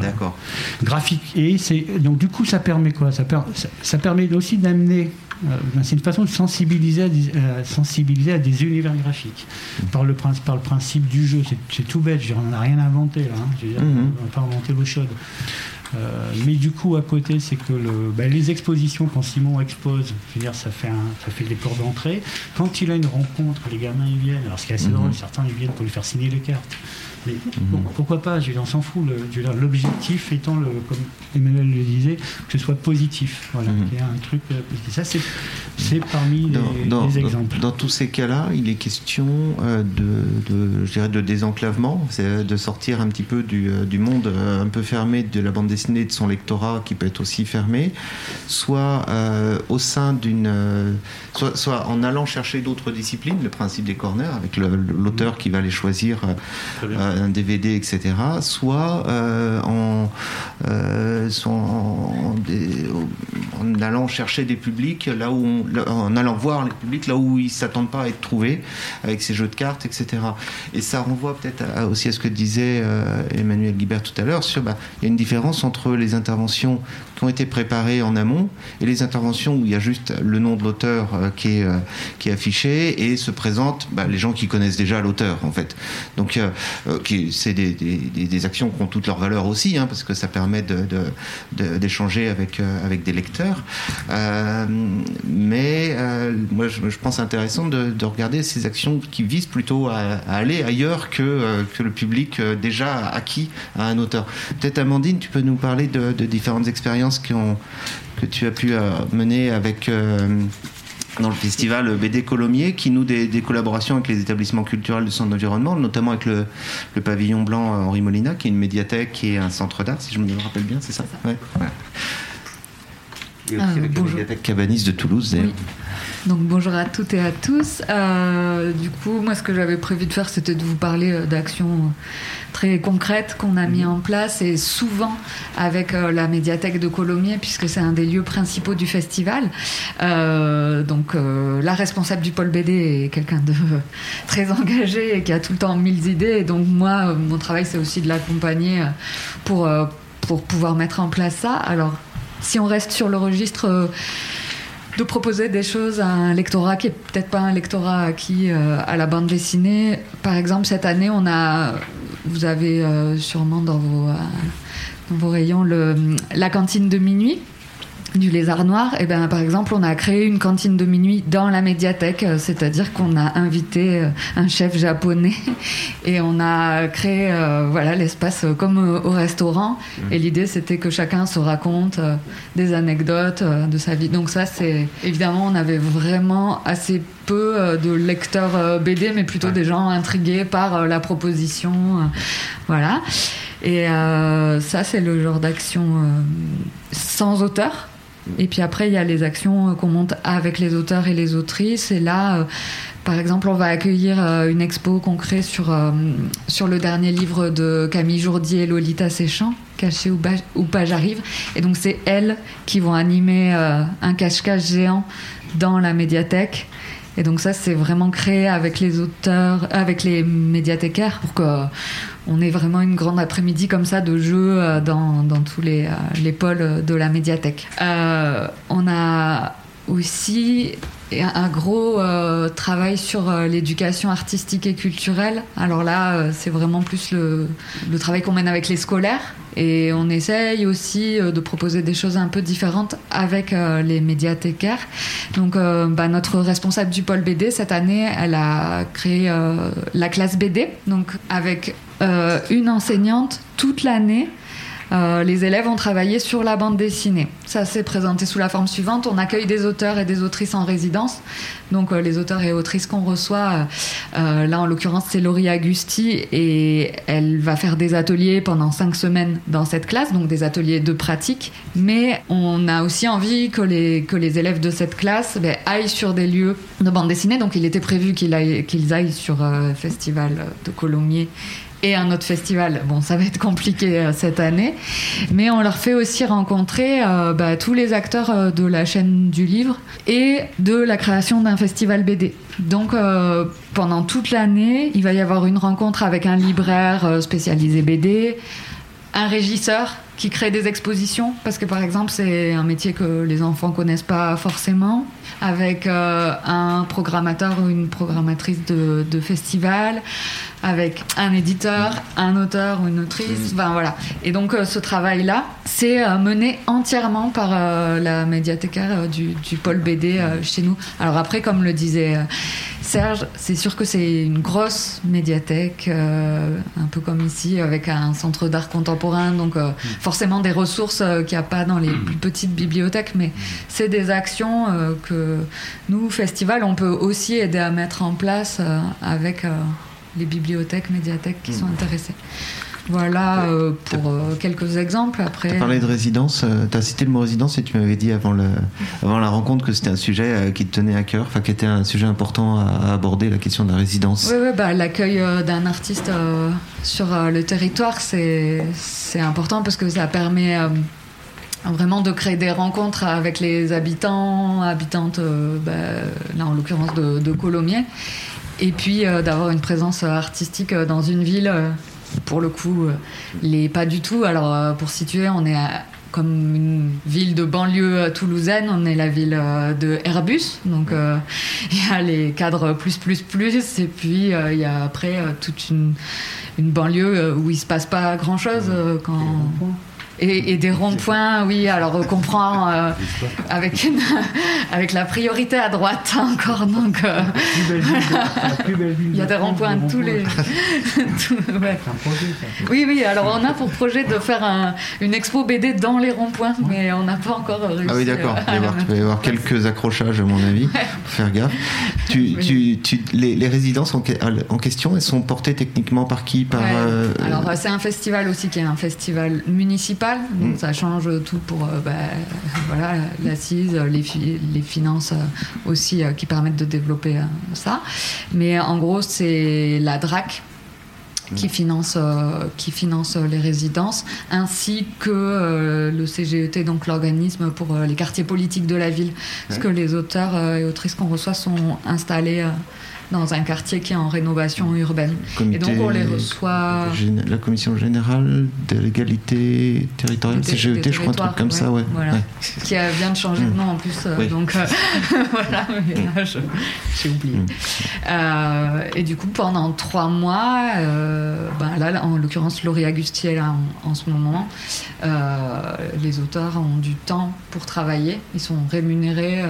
D'accord. graphique. Et c'est donc du coup ça permet quoi? Ça, per- ça, permet aussi d'amener. euh, c'est une façon de sensibiliser à des, euh, sensibiliser à des univers graphiques par le, principe, par le principe du jeu. C'est, tout bête, dire, on n'a rien inventé là. hein. Mhm. On n'a pas inventé l'eau chaude. Euh, mais du coup, à côté, c'est que le, ben, les expositions, quand Simon expose, je veux dire, ça fait, un, ça fait des ports d'entrée. Quand il a une rencontre, les gamins ils viennent. Alors, ce qui est assez Mhm. drôle, certains ils viennent pour lui faire signer les cartes. Mais pourquoi pas Je veux dire, on s'en fout. L'objectif étant, le, comme Emmanuel le disait, que ce soit positif. Voilà, qu'il y ait un truc. euh, positif. Ça, c'est, parmi les, Dans, les exemples. dans tous ces cas-là, il est question euh, de, de, je dirais de désenclavement, c'est de sortir un petit peu du, euh, du monde un peu fermé de la bande dessinée, de son lectorat qui peut être aussi fermé, soit euh, au sein d'une, euh, soit, soit en allant chercher d'autres disciplines, le principe des corners avec l'auteur qui va aller choisir Très bien. Un DVD, etc. Soit euh, en, euh, soit en, en allant chercher des publics là où on- en allant voir les publics là où ils s'attendent pas à être trouvés avec ces jeux de cartes, etc. Et ça renvoie peut-être aussi à ce que disait euh, Emmanuel Guibert tout à l'heure sur bah, il y a une différence entre les interventions ont été préparées en amont et les interventions où il y a juste le nom de l'auteur qui, est, qui est affiché et se présentent bah, les gens qui connaissent déjà l'auteur en fait. Donc c'est des, des, actions qui ont toute leur valeur aussi hein, parce que ça permet d'échanger avec, avec des lecteurs. mais moi je, pense intéressant de, regarder ces actions qui visent plutôt à aller ailleurs que, que le public déjà acquis à un auteur. Peut-être Amandine, tu peux nous parler de, différentes expériences que tu as pu euh, mener avec euh, dans le festival BD Colomiers, qui noue des, collaborations avec les établissements culturels du centre d'environnement, notamment avec le, pavillon blanc Henri Molina, qui est une médiathèque et un centre d'art, si je me rappelle bien, c'est ça? Ouais. Et aussi avec la médiathèque Cabanis de Toulouse. Donc bonjour à toutes et à tous. Euh, du coup, moi ce que j'avais prévu de faire, c'était de vous parler euh, d'actions très concrètes qu'on a mis mhm. en place et souvent avec euh, la médiathèque de Colomiers puisque c'est un des lieux principaux du festival. donc la responsable du pôle BD est quelqu'un de très engagé et qui a tout le temps mille idées. Et donc moi, mon travail c'est aussi de l'accompagner pour pour pouvoir mettre en place ça. Alors si on reste sur le registre de proposer des choses à un lectorat qui est peut-être pas un lectorat acquis euh, à la bande dessinée. Par exemple, cette année, on a, vous avez euh, sûrement dans vos, euh, dans vos rayons le, la cantine de minuit du lézard noir, et eh ben par exemple, on a créé une cantine de minuit dans la médiathèque, euh, c'est-à-dire qu'on a invité euh, un chef japonais et on a créé euh, voilà l'espace comme au restaurant. Et l'idée, c'était que chacun se raconte des anecdotes de sa vie. Donc ça, c'est évidemment, on avait vraiment assez peu de lecteurs BD, mais plutôt des gens intrigués par la proposition, voilà. Et ça, c'est le genre d'action sans auteur et puis après, il y a les actions qu'on monte avec les auteurs et les autrices. Et là, euh, par exemple, on va accueillir euh, une expo qu'on crée sur, euh, sur le dernier livre de Camille Jourdier et Lolita Séchant, Caché ou, ou pas j'arrive. Et donc, c'est elles qui vont animer un cache-cache géant dans la médiathèque. Et donc ça, c'est vraiment créé avec les auteurs, avec les médiathécaires pour que on ait vraiment une grande après-midi comme ça de jeu euh, dans, dans tous les, euh, les pôles de la médiathèque. Euh, on a aussi un gros travail sur l'éducation artistique et culturelle. Alors là, c'est vraiment plus le, travail qu'on mène avec les scolaires. Et on essaye aussi de proposer des choses un peu différentes avec les médiathécaires. Donc, bah, notre responsable du pôle BD, cette année, elle a créé la classe BD, donc avec euh, une enseignante toute l'année. Euh, les élèves ont travaillé sur la bande dessinée. Ça s'est présenté sous la forme suivante. On accueille des auteurs et des autrices en résidence. Donc euh, les auteurs et autrices qu'on reçoit, là en l'occurrence c'est Laurie Agusti et elle va faire des ateliers pendant cinq semaines dans cette classe, donc des ateliers de pratique. Mais on a aussi envie que les, élèves de cette classe ben, aillent sur des lieux de bande dessinée. Donc il était prévu qu'ils aillent, qu'ils aillent sur festival de Colomiers et un autre festival. Bon, ça va être compliqué euh, cette année, mais on leur fait aussi rencontrer euh, bah, tous les acteurs euh, de la chaîne du livre et de la création d'un festival BD. Donc pendant toute l'année, il va y avoir une rencontre avec un libraire spécialisé BD, un régisseur qui crée des expositions, parce que par exemple c'est un métier que les enfants connaissent pas forcément, avec un programmateur ou une programmatrice de, de festival, avec un éditeur, un auteur ou une autrice. Ben voilà. Et donc euh, ce travail-là, c'est euh, mené entièrement par euh, la médiathécaire du, du, pôle BD chez nous. Alors après, comme le disait Serge, c'est sûr que c'est une grosse médiathèque, un peu comme ici, avec un centre d'art contemporain, donc forcément des ressources qu'il n'y a pas dans les plus petites bibliothèques, mais c'est des actions que nous, festival, on peut aussi aider à mettre en place avec les bibliothèques, médiathèques qui sont hmm. intéressées. Voilà euh, pour euh, quelques exemples. Après, tu parlé de résidence, euh, tu as cité le mot résidence et tu m'avais dit avant, le, avant la rencontre que c'était un sujet qui te tenait à cœur, enfin qui était un sujet important à, aborder, la question de la résidence. Oui, oui bah, l'accueil d'un artiste sur le territoire, c'est important parce que ça permet vraiment de créer des rencontres avec les habitants, habitantes, bah, là en l'occurrence de, de Colomiers et puis euh, d'avoir une présence artistique dans une ville, pour le coup, les pas du tout. Alors pour situer, on est comme une ville de banlieue toulousaine, on est la ville de Airbus. Donc il y a les cadres plus, plus, plus. Et puis il y a après toute une, une banlieue où il se passe pas grand-chose quand et, des ronds-points, oui, alors on comprend euh, avec, une, avec la priorité à droite hein, encore. Donc, euh, il y a des ronds-points tous les. Oui, oui, alors on a pour projet de faire un, une expo BD dans les ronds-points, mais on n'a pas encore réussi. Ah oui, d'accord, il va y avoir, quelques accrochages, à mon avis, pour faire gaffe. Tu, tu, tu, les, les, résidences en, en, question, elles sont portées techniquement par qui? Par, euh, Alors, c'est un festival aussi qui est un festival municipal donc mm. ça change tout pour euh, bah, voilà, l'assise, les, les, finances euh, aussi euh, qui permettent de développer ça. Mais en gros, c'est la DRAC qui mm. finance, qui finance les résidences, ainsi que le CGET, donc l'organisme pour les quartiers politiques de la ville. Parce que les auteurs et autrices qu'on reçoit sont installés dans un quartier qui est en rénovation urbaine. et donc on les reçoit. La commission générale de l'égalité territoriale, CGET, je crois, un truc comme ça, ouais. Voilà. Qui vient de changer de nom en plus. Euh, donc euh, voilà, j'ai oublié. Mm. Euh, et du coup, pendant trois mois, ben là, en l'occurrence, Laurie Agustier, là, en, ce moment, les auteurs ont du temps pour travailler. Ils sont rémunérés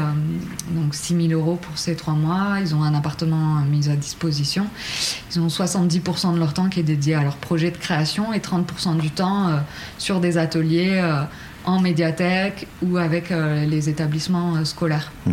donc 6 000 euros pour ces trois mois. Ils ont un appartement mise à disposition. Ils ont 70% de leur temps qui est dédié à leur projet de création et 30% du temps euh, sur des ateliers euh, en médiathèque ou avec euh, les établissements scolaires. Mmh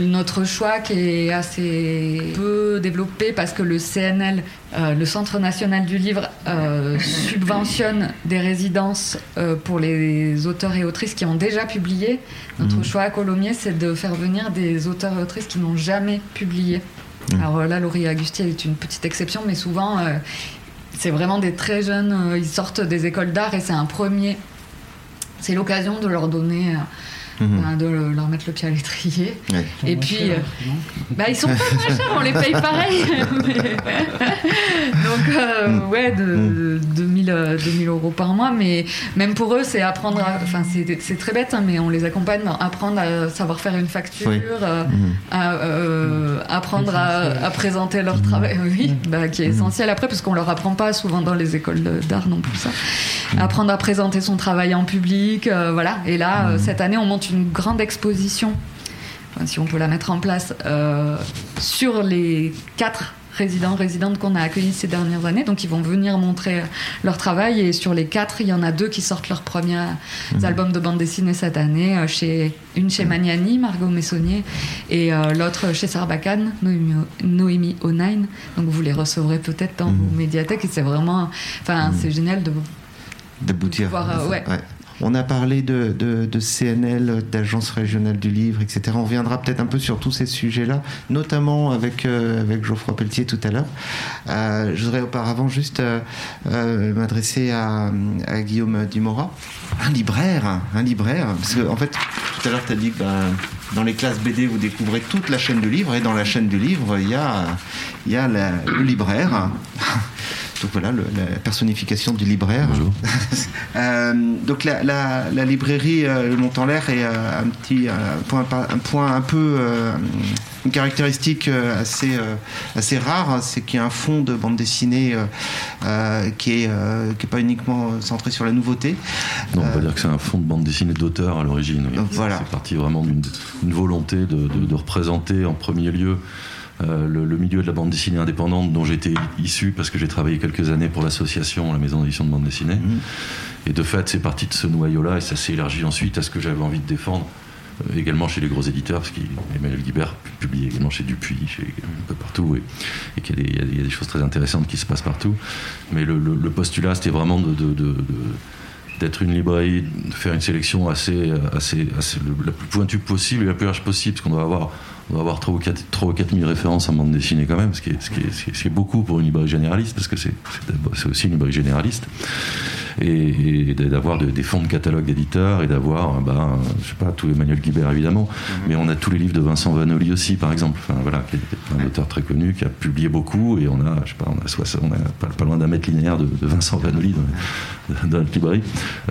notre choix qui est assez peu développé parce que le CNL, euh, le Centre national du livre, euh, subventionne des résidences euh, pour les auteurs et autrices qui ont déjà publié. Notre mhm. choix à Colomiers, c'est de faire venir des auteurs et autrices qui n'ont jamais publié. Mhm. Alors là, Laurie Agustier est une petite exception, mais souvent, c'est vraiment des très jeunes, ils sortent des écoles d'art et c'est un premier. C'est l'occasion de leur donner Mhm. de leur mettre le pied à l'étrier. Et puis, euh, bah, ils sont pas moins chers, on les paye pareil. Donc, euh, mm. ouais, de, 2000, mm. 2000, euh, euros par mois. Mais même pour eux, c'est apprendre à. Enfin, c'est très bête, hein, mais on les accompagne à apprendre à savoir faire une facture, mm. à, apprendre à, présenter leur travail, oui, bah, qui est essentiel après, parce qu'on leur apprend pas souvent dans les écoles d'art non plus ça. Apprendre à présenter son travail en public, voilà. Et là, cette année, on monte une grande exposition, si on peut la mettre en place, euh, sur les quatre résidents, résidentes qu'on a accueillis ces dernières années. Donc, ils vont venir montrer leur travail. Et sur les quatre, il y en a deux qui sortent leurs premiers mhm. albums de bande dessinée cette année. Euh, chez, une chez Magnani, Margot Messonnier, et euh, l'autre chez Sarbacane, Noémie, O'Nine. Donc, vous les recevrez peut-être dans vos mhm. médiathèques. Et c'est vraiment. Enfin, mhm. c'est génial de d'aboutir. ouais. On a parlé de, CNL, d'Agence régionale du livre, etc. On reviendra peut-être un peu sur tous ces sujets-là, notamment avec, euh, Geoffroy Pelletier tout à l'heure. Euh, je voudrais auparavant juste euh, m'adresser à, Guillaume Dumora, un libraire, un libraire, parce qu'en en fait, tout à l'heure, tu as dit que ben, dans les classes BD, vous découvrez toute la chaîne du livre, et dans la chaîne du livre, il y a, il y a le libraire. Donc voilà, la personnification du libraire. Bonjour. Euh, donc la, librairie euh, Le Mont en l'air est euh, un petit point, un point un peu une caractéristique assez assez rare, c'est qu'il y a un fond de bande dessinée qui est qui est pas uniquement centré sur la nouveauté. Non, on va dire que c'est un fond de bande dessinée d'auteur à l'origine. Voilà. C'est parti vraiment d'une volonté de, représenter en premier lieu euh, le, milieu de la bande dessinée indépendante dont j'étais issu parce que j'ai travaillé quelques années pour l'association, la maison d'édition de bande dessinée. Mhm. Et de fait, c'est parti de ce noyau-là et ça s'est élargi ensuite à ce que j'avais envie de défendre euh, également chez les gros éditeurs, parce qu'Emmanuel Guibert publie également chez Dupuis, chez, un peu partout, et, qu'il y, a des choses très intéressantes qui se passent partout. Mais le, postulat, c'était vraiment de, d'être une librairie, de faire une sélection assez, assez, assez la plus pointue possible et la plus large possible, parce qu'on doit avoir on va avoir 3 ou 4, 3 ou 4 000 références en bande dessinée quand même, ce qui est, ce qui est, ce qui est beaucoup pour une librairie généraliste, parce que c'est aussi une librairie généraliste. Et, d'avoir des fonds de catalogue d'éditeurs et d'avoir, ben, je sais pas, tous les manuels Guibert évidemment, mhm. mais on a tous les livres de Vincent Vanoli aussi, par exemple. Enfin, voilà, qui est un auteur très connu, qui a publié beaucoup et on a, je sais pas, on a, on a pas, loin d'un mètre linéaire de, Vincent Vanoli dans, dans, notre librairie.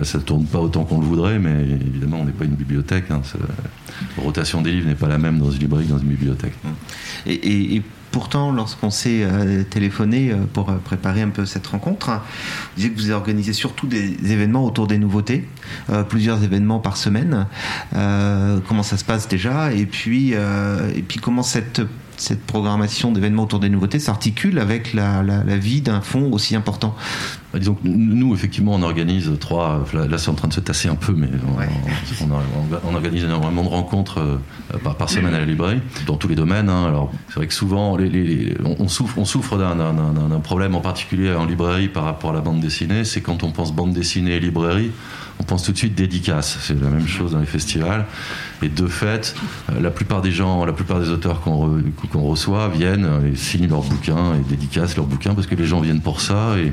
Ça tourne pas autant qu'on le voudrait, mais évidemment, on n'est pas une bibliothèque. Hein, la rotation des livres n'est pas la même dans une librairie que dans une bibliothèque. et pourtant, lorsqu'on s'est euh, téléphoné euh, pour euh, préparer un peu cette rencontre, vous disiez que vous organisez surtout des événements autour des nouveautés, plusieurs événements par semaine. comment ça se passe déjà? Et puis, et puis comment cette cette programmation d'événements autour des nouveautés s'articule avec la, vie d'un fonds aussi important? Bah, Disons que nous, effectivement, on organise trois. Là, c'est en train de se tasser un peu, mais on, organise énormément de rencontres euh, par, semaine à la librairie, dans tous les domaines. Hein. Alors, c'est vrai que souvent, on, souffre, on souffre d'un problème en particulier en librairie par rapport à la bande dessinée. C'est quand on pense bande dessinée et librairie, on pense tout de suite dédicace. C'est la même chose dans les festivals. Et de fait, euh, la plupart des gens, la plupart des auteurs qu'on reçoit viennent et signent leurs bouquins et dédicacent leurs bouquins parce que les gens viennent pour ça et,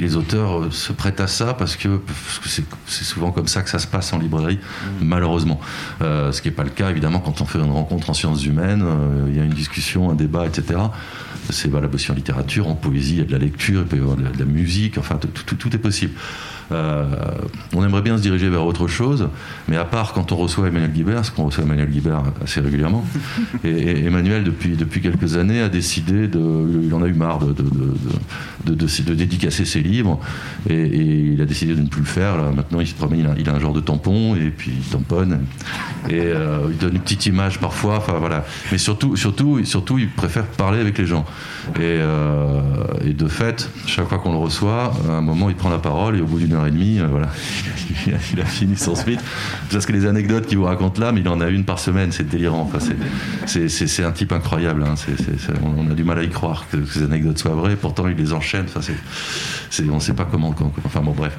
les auteurs euh, se prêtent à ça parce que c'est souvent comme ça que ça se passe en librairie, malheureusement. Euh, ce qui n'est pas le cas évidemment quand on fait une rencontre en sciences humaines, il y a une discussion, un débat, etc. C'est valable aussi en littérature, en poésie, il y a de la lecture, il peut y avoir de la, musique, enfin tout est possible. Euh, on aimerait bien se diriger vers autre chose, mais à part quand on reçoit Emmanuel Guibert, parce qu'on reçoit Emmanuel Guibert assez régulièrement, et, Emmanuel, depuis, depuis quelques années, a décidé de. Il en a eu marre de, de, de, dédicacer ses livres, et, il a décidé de ne plus le faire. Là, maintenant, il se promène, il a, un genre de tampon, et puis il tamponne, et euh, il donne une petite image parfois, enfin voilà. Mais surtout, surtout, surtout, il préfère parler avec les gens. Et, euh, et de fait, chaque fois qu'on le reçoit, à un moment, il prend la parole, et au bout d'une et demie, euh, voilà, il a, fini son speech. Parce que les anecdotes qu'il vous raconte là, mais il en a une par semaine, c'est délirant. Enfin, c'est un type incroyable. Hein. on a du mal à y croire que, ces anecdotes soient vraies. Pourtant, il les enchaîne. On ne sait pas comment. enfin bon, bref.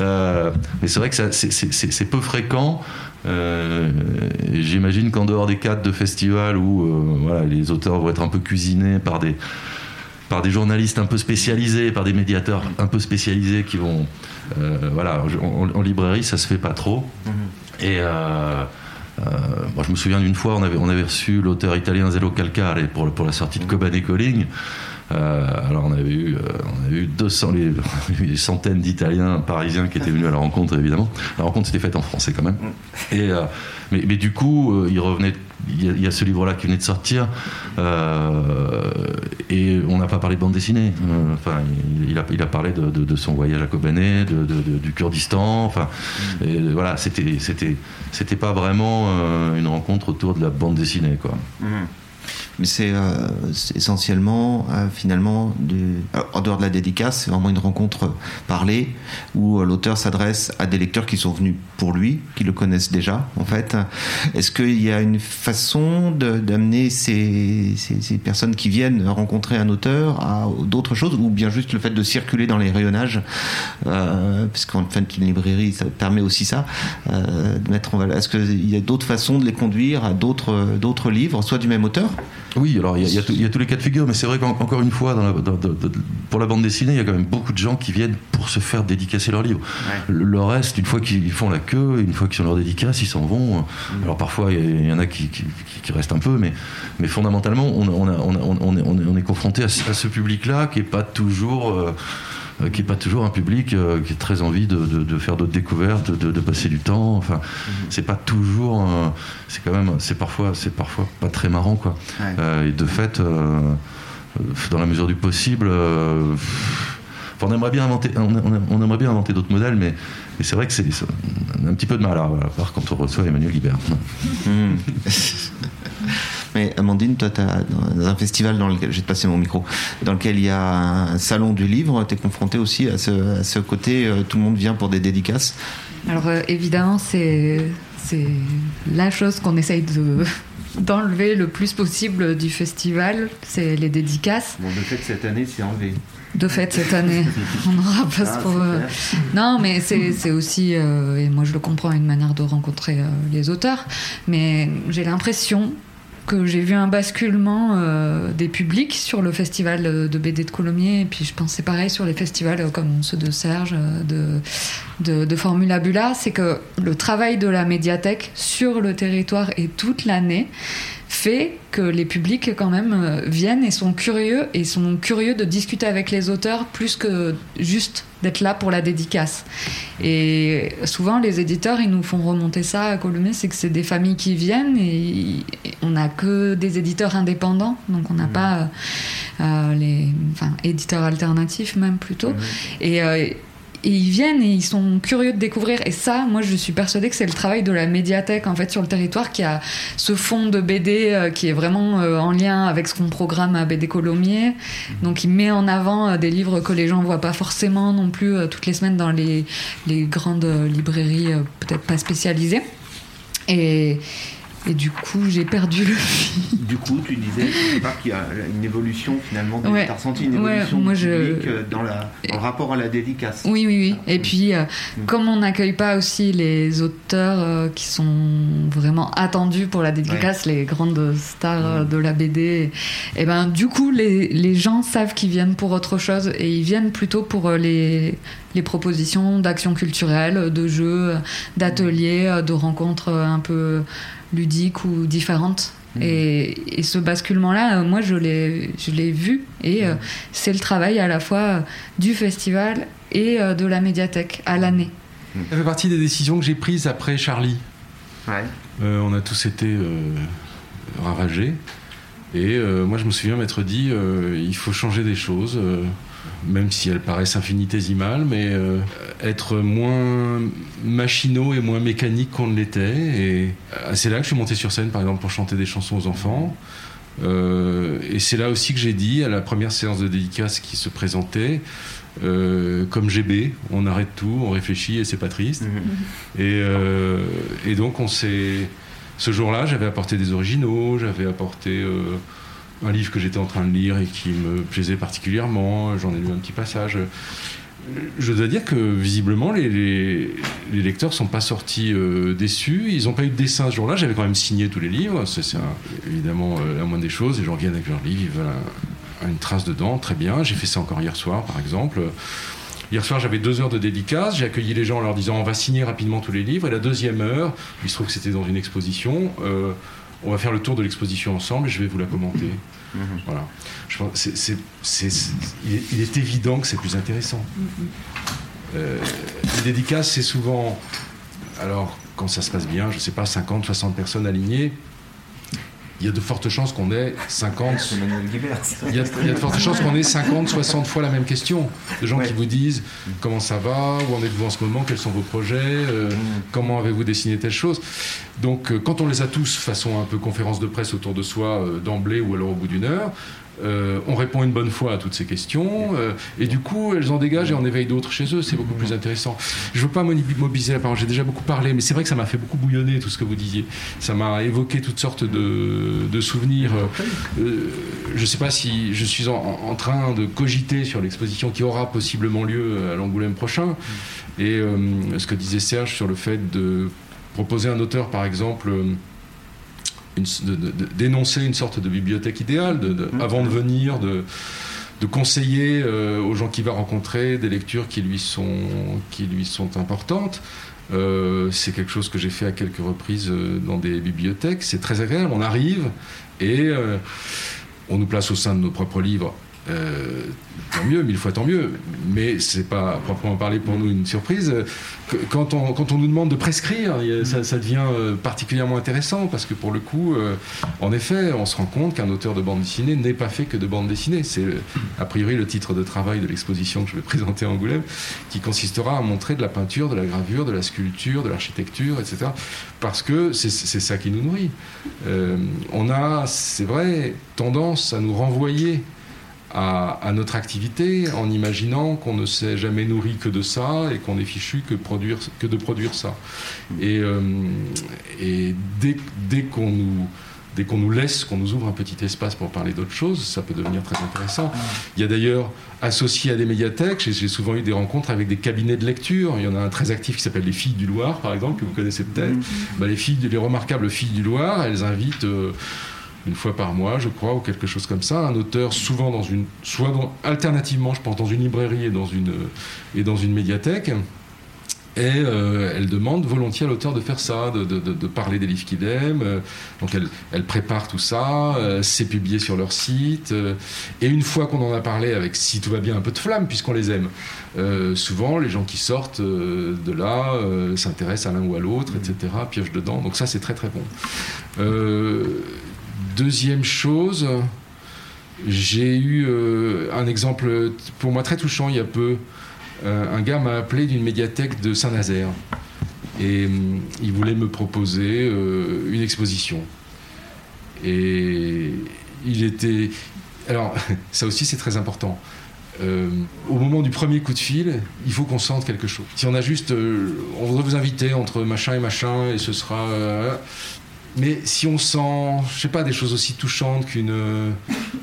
Euh, mais c'est vrai que c'est peu fréquent. Euh, j'imagine qu'en dehors des cadres de festival où les auteurs vont être un peu cuisinés par des par des journalistes un peu spécialisés, par des médiateurs un peu spécialisés qui vont. Euh, voilà, en, librairie, ça se fait pas trop. Mhm. Et. Euh, euh, je me souviens d'une fois, on avait, on avait reçu l'auteur italien Zello Calcare pour, pour la sortie de Coban et Calling. alors on avait eu, on avait eu 200, les, des centaines d'Italiens parisiens qui étaient venus à la rencontre évidemment. La rencontre s'était faite en français quand même. Mhm. Et, mais, mais, du coup, revenaient il y, a, ce livre-là qui venait de sortir, euh, et on n'a pas parlé de bande dessinée. Euh, enfin, il, a, il a parlé de, son voyage à Kobané, du Kurdistan. Enfin, et voilà, c'était, c'était, c'était pas vraiment euh, une rencontre autour de la bande dessinée, quoi. Mmh mais c'est euh, essentiellement euh, finalement en dehors de la dédicace, c'est vraiment une rencontre parlée où euh, l'auteur s'adresse à des lecteurs qui sont venus pour lui, qui le connaissent déjà en fait. Est-ce qu'il y a une façon d'amener ces, ces, personnes qui viennent rencontrer un auteur à d'autres choses ou bien juste le fait de circuler dans les rayonnages, puisqu'en fait une librairie ça permet aussi ça, de mettre en valeur. Est-ce qu'il y a d'autres façons de les conduire à d'autres livres, soit du même auteur oui, alors il y, a tous les cas de figure, mais c'est vrai qu'encore une fois, pour la bande dessinée, il y a quand même beaucoup de gens qui viennent pour se faire dédicacer leurs livres. Le, reste, une fois qu'ils font la queue, une fois qu'ils ont leur dédicace, ils s'en vont. Mm. Alors parfois, il y, en a qui, restent un peu, mais, mais fondamentalement, on, on, est, confronté à, ce public-là qui n'est pas toujours... Euh, euh, qui n'est pas toujours un public euh, qui a très envie de, faire d'autres découvertes, de, passer du temps. Enfin, mhm. c'est pas toujours, euh, c'est quand même, c'est parfois, c'est parfois pas très marrant, quoi. et de fait, dans la mesure du possible. on aimerait bien inventer, on, aimerait bien inventer d'autres modèles, mais, c'est vrai que c'est un petit peu de mal à, voir quand on reçoit Emmanuel Guibert. Mhm. Mais Amandine, toi, dans un festival dans lequel, j'ai passé mon micro, dans lequel il y a un salon du livre, tu es confronté aussi à ce, côté, euh, tout le monde vient pour des dédicaces Alors euh, évidemment, c'est, c'est la chose qu'on essaye de d'enlever le plus possible du festival, c'est les dédicaces. Bon, de fait, cette année, c'est enlevé. De fait, cette année, on aura pas ah, pour. Euh, non, mais c'est aussi, et moi je le comprends, une manière de rencontrer les auteurs. Mais j'ai l'impression que j'ai vu un basculement euh, des publics sur le festival de BD de Colomiers, et puis je pensais pareil sur les festivals comme ceux de Serge, de, de, de Formula Bula, c'est que le travail de la médiathèque sur le territoire et toute l'année fait que les publics quand même euh, viennent et sont curieux et sont curieux de discuter avec les auteurs plus que juste d'être là pour la dédicace. Et souvent les éditeurs ils nous font remonter ça à Colomiers, c'est que c'est des familles qui viennent et on n'a que des éditeurs indépendants, donc on n'a mmh. pas euh, les enfin, éditeurs alternatifs même plutôt. Mmh. Et, euh, et ils viennent et ils sont curieux de découvrir. Et ça, moi, je suis persuadée que c'est le travail de la médiathèque en fait sur le territoire qui a ce fond de BD euh, qui est vraiment euh, en lien avec ce qu'on programme à BD Colomiers. Mhm. Donc, il met en avant euh, des livres que les gens voient pas forcément non plus toutes les semaines dans les, les grandes librairies, peut-être pas spécialisées. Et, et du coup, j'ai perdu le fil. Du coup, tu disais qu'il y a une évolution finalement. Tu as ressenti une évolution moi je... Euh, dans, la, le rapport à la dédicace. Oui, oui, oui. Et puis, euh, mm. comme on n'accueille pas aussi les auteurs euh, qui sont vraiment attendus pour la dédicace, les grandes stars mm. de la BD, et eh ben du coup, les, les gens savent qu'ils viennent pour autre chose et ils viennent plutôt pour les, les propositions d'actions culturelles, de jeux, d'ateliers, de rencontres un peu ludiques ou différentes. Mmh. Et, ce basculement-là, moi, je l'ai vu. Et euh, mmh. c'est le travail à la fois du festival et euh, de la médiathèque à l'année. Mmh. Ça fait partie des décisions que j'ai prises après Charlie. Euh, on a tous été ravagés. Et moi, je me souviens m'être dit, il faut changer des choses même si elles paraissent infinitésimales, mais euh, être moins machinaux et moins mécaniques qu'on ne l'était. Et euh, c'est là que je suis monté sur scène, par exemple, pour chanter des chansons aux enfants. Euh, et c'est là aussi que j'ai dit, à la première séance de dédicace qui se présentait, comme GB, on arrête tout, on réfléchit et c'est pas triste. Mhm. Et, et, donc on s'est... Ce jour-là, j'avais apporté des originaux, j'avais apporté un livre que j'étais en train de lire et qui me plaisait particulièrement. J'en ai lu un petit passage. Je dois dire que visiblement, les, lecteurs sont pas sortis euh, déçus. Ils n'ont pas eu de dessin ce jour-là. J'avais quand même signé tous les livres. C'est évidemment euh, la moindre des choses. Les gens viennent avec leurs livres, ils veulent une trace dedans. Très bien. J'ai fait ça encore hier soir, par exemple. Hier soir, j'avais deux heures de dédicace. J'ai accueilli les gens en leur disant on va signer rapidement tous les livres. Et la deuxième heure, il se trouve que c'était dans une exposition. Euh, on va faire le tour de l'exposition ensemble et je vais vous la commenter. Mhm. Voilà. Je pense, il, est, évident que c'est plus intéressant. Euh, une dédicace, c'est souvent, alors quand ça se passe bien, je ne sais pas, 50, 60 personnes alignées, il y a de fortes chances qu'on ait 50. Il y, a, de fortes chances qu'on ait 50, 60 fois la même question. De gens qui vous disent comment ça va, où en êtes-vous en ce moment, quels sont vos projets, euh, mm. comment avez-vous dessiné telle chose? Donc, euh, quand on les a tous façon un peu conférence de presse autour de soi euh, d'emblée ou alors au bout d'une heure, euh, on répond une bonne fois à toutes ces questions, euh, et du coup, elles en dégagent et on éveille d'autres chez eux. C'est beaucoup plus intéressant. Je ne veux pas mobiliser la parole, j'ai déjà beaucoup parlé, mais c'est vrai que ça m'a fait beaucoup bouillonner tout ce que vous disiez. Ça m'a évoqué toutes sortes de, souvenirs. Euh, je ne sais pas si je suis en, train de cogiter sur l'exposition qui aura possiblement lieu à l'Angoulême prochain, et ce que disait Serge sur le fait de proposer un auteur, par exemple, d'énoncer une sorte de bibliothèque idéale, de, mmh. avant de venir, de, de conseiller euh, aux gens qu'il va rencontrer des lectures qui lui sont, qui lui sont importantes. Euh, c'est quelque chose que j'ai fait à quelques reprises euh, dans des bibliothèques. C'est très agréable. On arrive et on nous place au sein de nos propres livres euh, tant mieux, mille fois tant mieux. Mais c'est pas proprement parler pour nous une surprise. Quand on, quand on nous demande de prescrire, ça, devient euh, particulièrement intéressant parce que pour le coup, euh, en effet, on se rend compte qu'un auteur de bande dessinée n'est pas fait que de bande dessinée. C'est a priori le titre de travail de l'exposition que je vais présenter à Angoulême, qui consistera à montrer de la peinture, de la gravure, de la sculpture, de l'architecture, etc. Parce que c'est ça qui nous nourrit. on a, c'est vrai, tendance à nous renvoyer à, notre activité en imaginant qu'on ne s'est jamais nourri que de ça et qu'on est fichu que, produire, que de produire ça. Et, euh, et dès, dès qu'on nous dès qu'on nous laisse, qu'on nous ouvre un petit espace pour parler d'autres choses, ça peut devenir très intéressant. Il y a d'ailleurs, associé à des médiathèques, j'ai souvent eu des rencontres avec des cabinets de lecture. Il y en a un très actif qui s'appelle Les Filles du Loir, par exemple, que vous connaissez peut-être. Bah, les, filles, les remarquables Filles du Loir, elles invitent... Euh, une fois par mois, je crois, ou quelque chose comme ça. Un auteur, souvent dans une, soit alternativement, je pense, dans une librairie et dans une, et dans une médiathèque. Et euh, elle demande volontiers à l'auteur de faire ça, de, parler des livres qu'il aime. Donc elle, elle, prépare tout ça, euh, c'est publié sur leur site. Euh, et une fois qu'on en a parlé avec, si tout va bien, un peu de flamme, puisqu'on les aime, souvent les gens qui sortent de là s'intéressent à l'un ou à l'autre, etc., piochent dedans. Donc ça, c'est très très bon. Deuxième chose, j'ai eu un exemple pour moi très touchant il y a peu. Euh, un gars m'a appelé d'une médiathèque de Saint-Nazaire et hum, il voulait me proposer euh, une exposition. Et il était. Alors, ça aussi, c'est très important. Euh, au moment du premier coup de fil, il faut qu'on sente quelque chose. Si on a juste, on voudrait vous inviter entre machin et machin, et ce sera. Mais si on sent, je sais pas, des choses aussi touchantes qu'une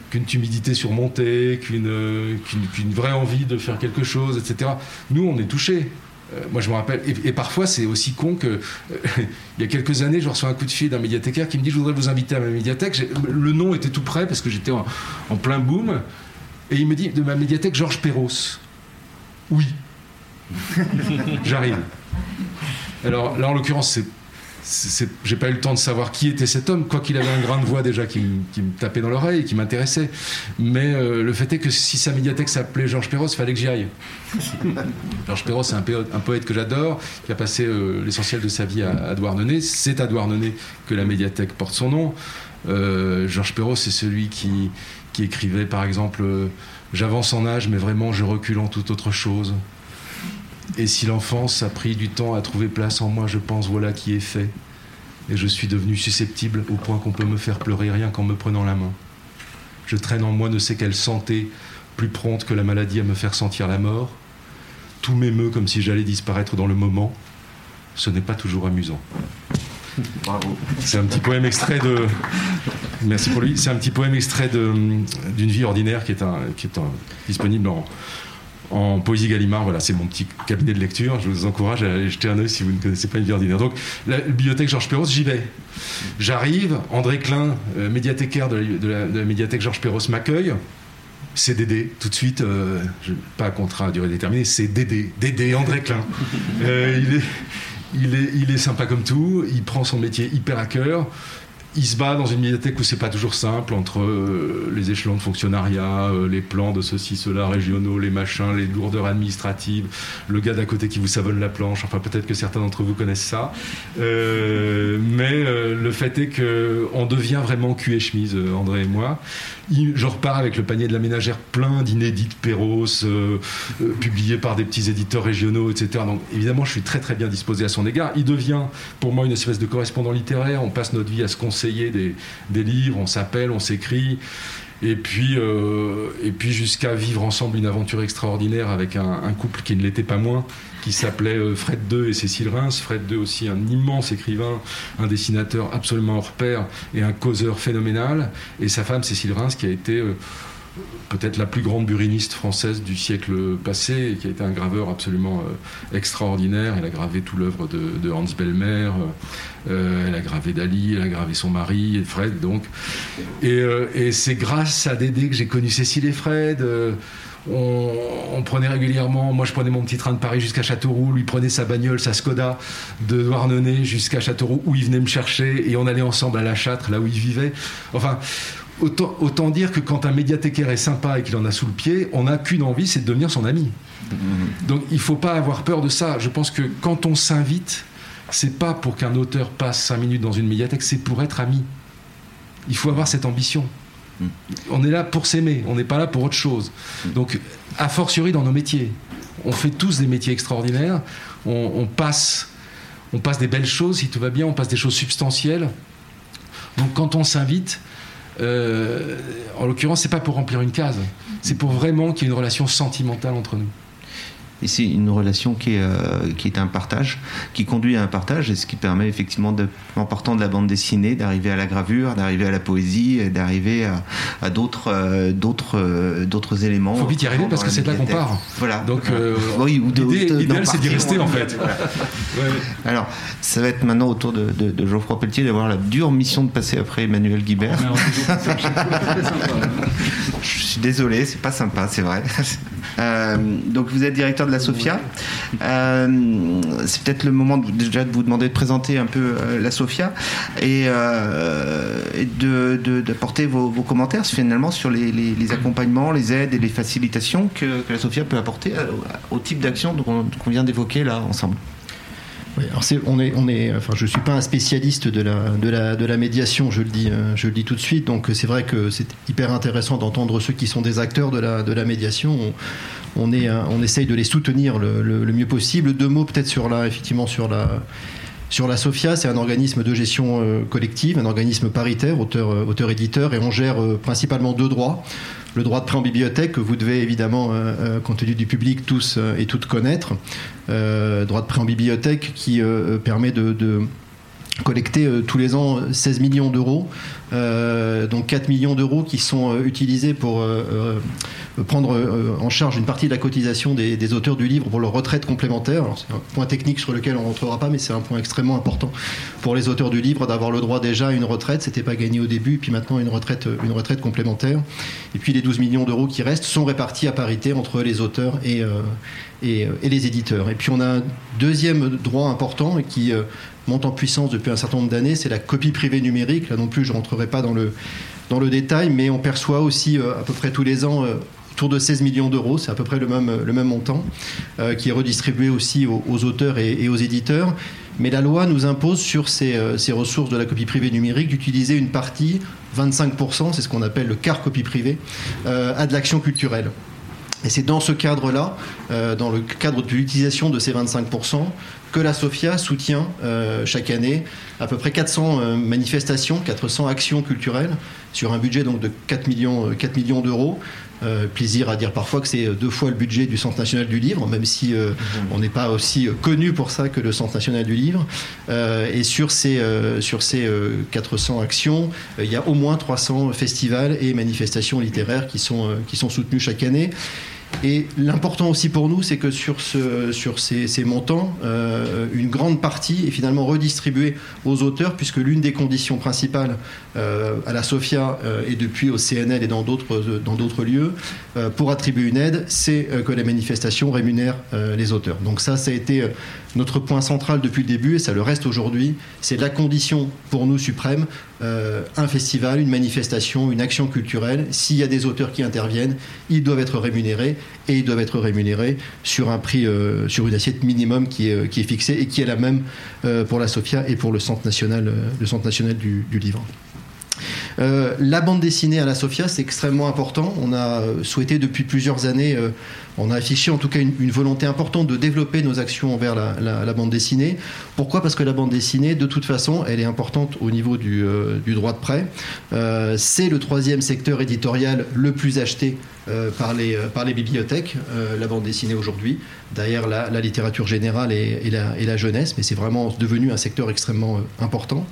qu'une timidité surmontée, qu'une qu'une vraie envie de faire quelque chose, etc. Nous, on est touchés. Euh, moi, je me rappelle, et, parfois, c'est aussi con que, euh, il y a quelques années, je reçois un coup de fil d'un médiathécaire qui me dit Je voudrais vous inviter à ma médiathèque. Le nom était tout prêt parce que j'étais en, en, plein boom. Et il me dit De ma médiathèque, Georges Perros. Oui. J'arrive. Alors là, en l'occurrence, c'est j'ai pas eu le temps de savoir qui était cet homme, quoi qu'il avait un grain de voix déjà qui, me tapait dans l'oreille, qui m'intéressait. Mais euh, le fait est que si sa médiathèque s'appelait Georges Perros, il fallait que j'y aille. Georges Perros, c'est un, poète que j'adore, qui a passé euh, l'essentiel de sa vie à, Douarnenez. C'est à Douarnenez que la médiathèque porte son nom. Euh, Georges Perros, c'est celui qui, qui, écrivait, par exemple, J'avance en âge, mais vraiment je recule en toute autre chose. Et si l'enfance a pris du temps à trouver place en moi, je pense voilà qui est fait. Et je suis devenu susceptible au point qu'on peut me faire pleurer rien qu'en me prenant la main. Je traîne en moi ne sais quelle santé, plus prompte que la maladie à me faire sentir la mort. Tout m'émeut comme si j'allais disparaître dans le moment. Ce n'est pas toujours amusant. Bravo. C'est un petit poème extrait de. Merci pour lui. C'est un petit poème extrait d'une vie ordinaire qui est, un, qui est un, disponible en, en poésie Gallimard. Voilà, c'est mon petit cabinet de lecture. Je vous encourage à aller jeter un œil si vous ne connaissez pas une ordinaire. Donc, la bibliothèque Georges Perros, j'y vais. J'arrive, André Klein, euh, médiathécaire de la, médiathèque Georges Perros, m'accueille. Dédé, tout de suite, euh, pas contrat à durée déterminée, c'est Dédé, Dédé, André Klein. Euh, il, est, il, est, il est sympa comme tout, il prend son métier hyper à cœur il se bat dans une médiathèque où c'est pas toujours simple entre euh, les échelons de fonctionnariat, euh, les plans de ceci, cela, régionaux, les machins, les lourdeurs administratives, le gars d'à côté qui vous savonne la planche. Enfin, peut-être que certains d'entre vous connaissent ça. Euh, mais le fait est que on devient vraiment cul et chemise, André et moi. je repars avec le panier de la ménagère plein d'inédits Perros, publiés par des petits éditeurs régionaux, etc. Donc, évidemment, je suis très très bien disposé à son égard. Il devient pour moi une espèce de correspondant littéraire. On passe notre vie à se conseiller des, livres, on s'appelle, on s'écrit. Et puis, euh, et puis jusqu'à vivre ensemble une aventure extraordinaire avec un, couple qui ne l'était pas moins, qui s'appelait euh, Fred II et Cécile Reims. Fred II aussi un immense écrivain, un dessinateur absolument hors pair et un causeur phénoménal. Et sa femme Cécile Reims qui a été... Euh, peut-être la plus grande buriniste française du siècle passé, qui a été un graveur absolument euh, extraordinaire. Elle a gravé tout l'œuvre de, Hans Bellmer, euh, elle a gravé Dali, elle a gravé son mari, Fred, donc. Et, euh, c'est grâce à Dédé que j'ai connu Cécile et Fred. On, prenait régulièrement, moi je prenais mon petit train de Paris jusqu'à Châteauroux, lui prenait sa bagnole, sa Skoda de Douarnenez jusqu'à Châteauroux où il venait me chercher et on allait ensemble à La Châtre, là où il vivait. Enfin, Autant, dire que quand un médiathécaire est sympa et qu'il en a sous le pied, on n'a qu'une envie, c'est de devenir son ami. Mm-hmm. Donc il ne faut pas avoir peur de ça. Je pense que quand on s'invite, c'est pas pour qu'un auteur passe cinq minutes dans une médiathèque, c'est pour être ami. Il faut avoir cette ambition. Mm. On est là pour s'aimer, on n'est pas là pour autre chose. Mm. Donc, a fortiori dans nos métiers, on fait tous des métiers extraordinaires, on, passe, on passe des belles choses, si tout va bien, on passe des choses substantielles. Donc quand on s'invite, euh, en l'occurrence, c'est pas pour remplir une case, c'est pour vraiment qu'il y ait une relation sentimentale entre nous. Et c'est une relation qui est, qui est un partage, qui conduit à un partage, et ce qui permet effectivement, en partant de la bande dessinée, d'arriver à la gravure, d'arriver à la poésie, d'arriver à, d'autres, d'autres, d'autres éléments. Faut vite y arriver parce que c'est là qu'on part. Voilà. Donc, oui, l'idée, c'est d'y rester en fait. Alors, ça va être maintenant autour de, de, Geoffroy Pelletier d'avoir la dure mission de passer après Emmanuel Guibert. Je suis désolé, c'est pas sympa, c'est vrai. Euh, donc vous êtes directeur de la SOFIA. Euh, c'est peut-être le moment déjà de vous demander de présenter un peu euh, la SOFIA et, d'apporter vos, commentaires finalement sur les, accompagnements, les aides et les facilitations que, que la SOFIA peut apporter au type d'action qu'on vient d'évoquer là ensemble. Alors on est, on est, enfin, je suis pas un spécialiste de la, de la, de la médiation, je le dis, euh, je le dis tout de suite. Donc c'est vrai que c'est hyper intéressant d'entendre ceux qui sont des acteurs de la, de la médiation. On, est, on essaye de les soutenir le, mieux possible. Deux mots peut-être sur la, effectivement sur la. Sur la SOFIA, c'est un organisme de gestion euh, collective, un organisme paritaire, auteur, euh, auteur éditeur, et on gère principalement deux droits le droit de prêt en bibliothèque que vous devez évidemment, euh, euh, compte tenu du public, tous euh, et toutes connaître. droit de prêt en bibliothèque qui permet de, collecter tous les ans 16 millions d'euros, donc 4 millions d'euros qui sont utilisés pour prendre euh, en charge une partie de la cotisation des, auteurs du livre pour leur retraite complémentaire. C'est un point technique sur lequel on ne rentrera pas, mais c'est un point extrêmement important pour les auteurs du livre d'avoir le droit déjà à une retraite. C'était pas gagné au début, puis maintenant une retraite, une retraite complémentaire. Et puis les 12 millions d'euros qui restent sont répartis à parité entre les auteurs et, euh, et, euh, et, les éditeurs. Et puis on a un deuxième droit important qui monte en puissance depuis un certain nombre d'années, c'est la copie privée numérique. Là non plus, je ne rentrerai pas dans le, dans le détail, mais on perçoit aussi à peu près tous les ans autour de 16 millions d'euros, c'est à peu près le même, le même montant, euh, qui est redistribué aussi aux, auteurs et, aux éditeurs. Mais la loi nous impose sur ces, euh, ces ressources de la copie privée numérique d'utiliser une partie, 25%, c'est ce qu'on appelle le quart copie privée, euh, à de l'action culturelle. Et c'est dans ce cadre-là, dans le cadre de l'utilisation de ces 25%, que la SOFIA soutient chaque année à peu près 400 manifestations, 400 actions culturelles sur un budget donc de 4 millions, 4 millions d'euros euh, plaisir à dire parfois que c'est deux fois le budget du Centre national du livre, même si euh, on n'est pas aussi connu pour ça que le Centre national du livre. Euh, et sur ces, sur ces 400 actions, il y a au moins 300 festivals et manifestations littéraires qui sont, qui sont soutenus chaque année. Et l'important aussi pour nous, c'est que sur, ce, sur ces, montants, euh, une grande partie est finalement redistribuée aux auteurs, puisque l'une des conditions principales euh, à la SOFIA euh, et depuis au CNL et dans d'autres, dans d'autres lieux, pour attribuer une aide, c'est que les manifestations rémunèrent les auteurs. Donc ça, ça a été notre point central depuis le début, et ça le reste aujourd'hui, c'est la condition pour nous suprême, un festival, une manifestation, une action culturelle. S'il y a des auteurs qui interviennent, ils doivent être rémunérés et ils doivent être rémunérés sur un prix, euh, sur une assiette minimum qui est, qui est fixée et qui est la même euh, pour la SOFIA et pour euh, le centre national du, livre. La bande dessinée à la SOFIA, c'est extrêmement important. On a souhaité depuis plusieurs années on a affiché en tout cas une, volonté importante de développer nos actions envers la, bande dessinée. Pourquoi? Parce que la bande dessinée, de toute façon, elle est importante au niveau du, euh, droit de prêt. Euh, c'est le troisième secteur éditorial le plus acheté euh, par, les, bibliothèques, la bande dessinée aujourd'hui. Derrière la, littérature générale et, et, la, jeunesse, mais c'est vraiment devenu un secteur extrêmement important.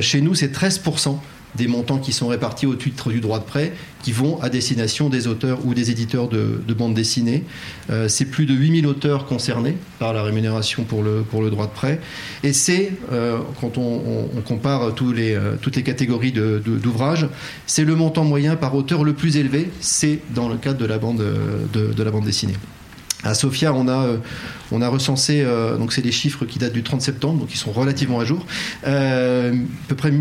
chez nous, c'est 13% des montants qui sont répartis au titre du droit de prêt qui vont à destination des auteurs ou des éditeurs de, bande dessinée. Euh, c'est plus de 8000 auteurs concernés par la rémunération pour le, pour le droit de prêt. Et c'est, euh, quand on, compare tous les, euh, toutes les catégories d'ouvrages, c'est le montant moyen par auteur le plus élevé, c'est dans le cadre de la bande, de, la bande dessinée. À Sofia, on a, on a recensé, donc c'est des chiffres qui datent du 30 septembre, donc ils sont relativement à jour, à peu près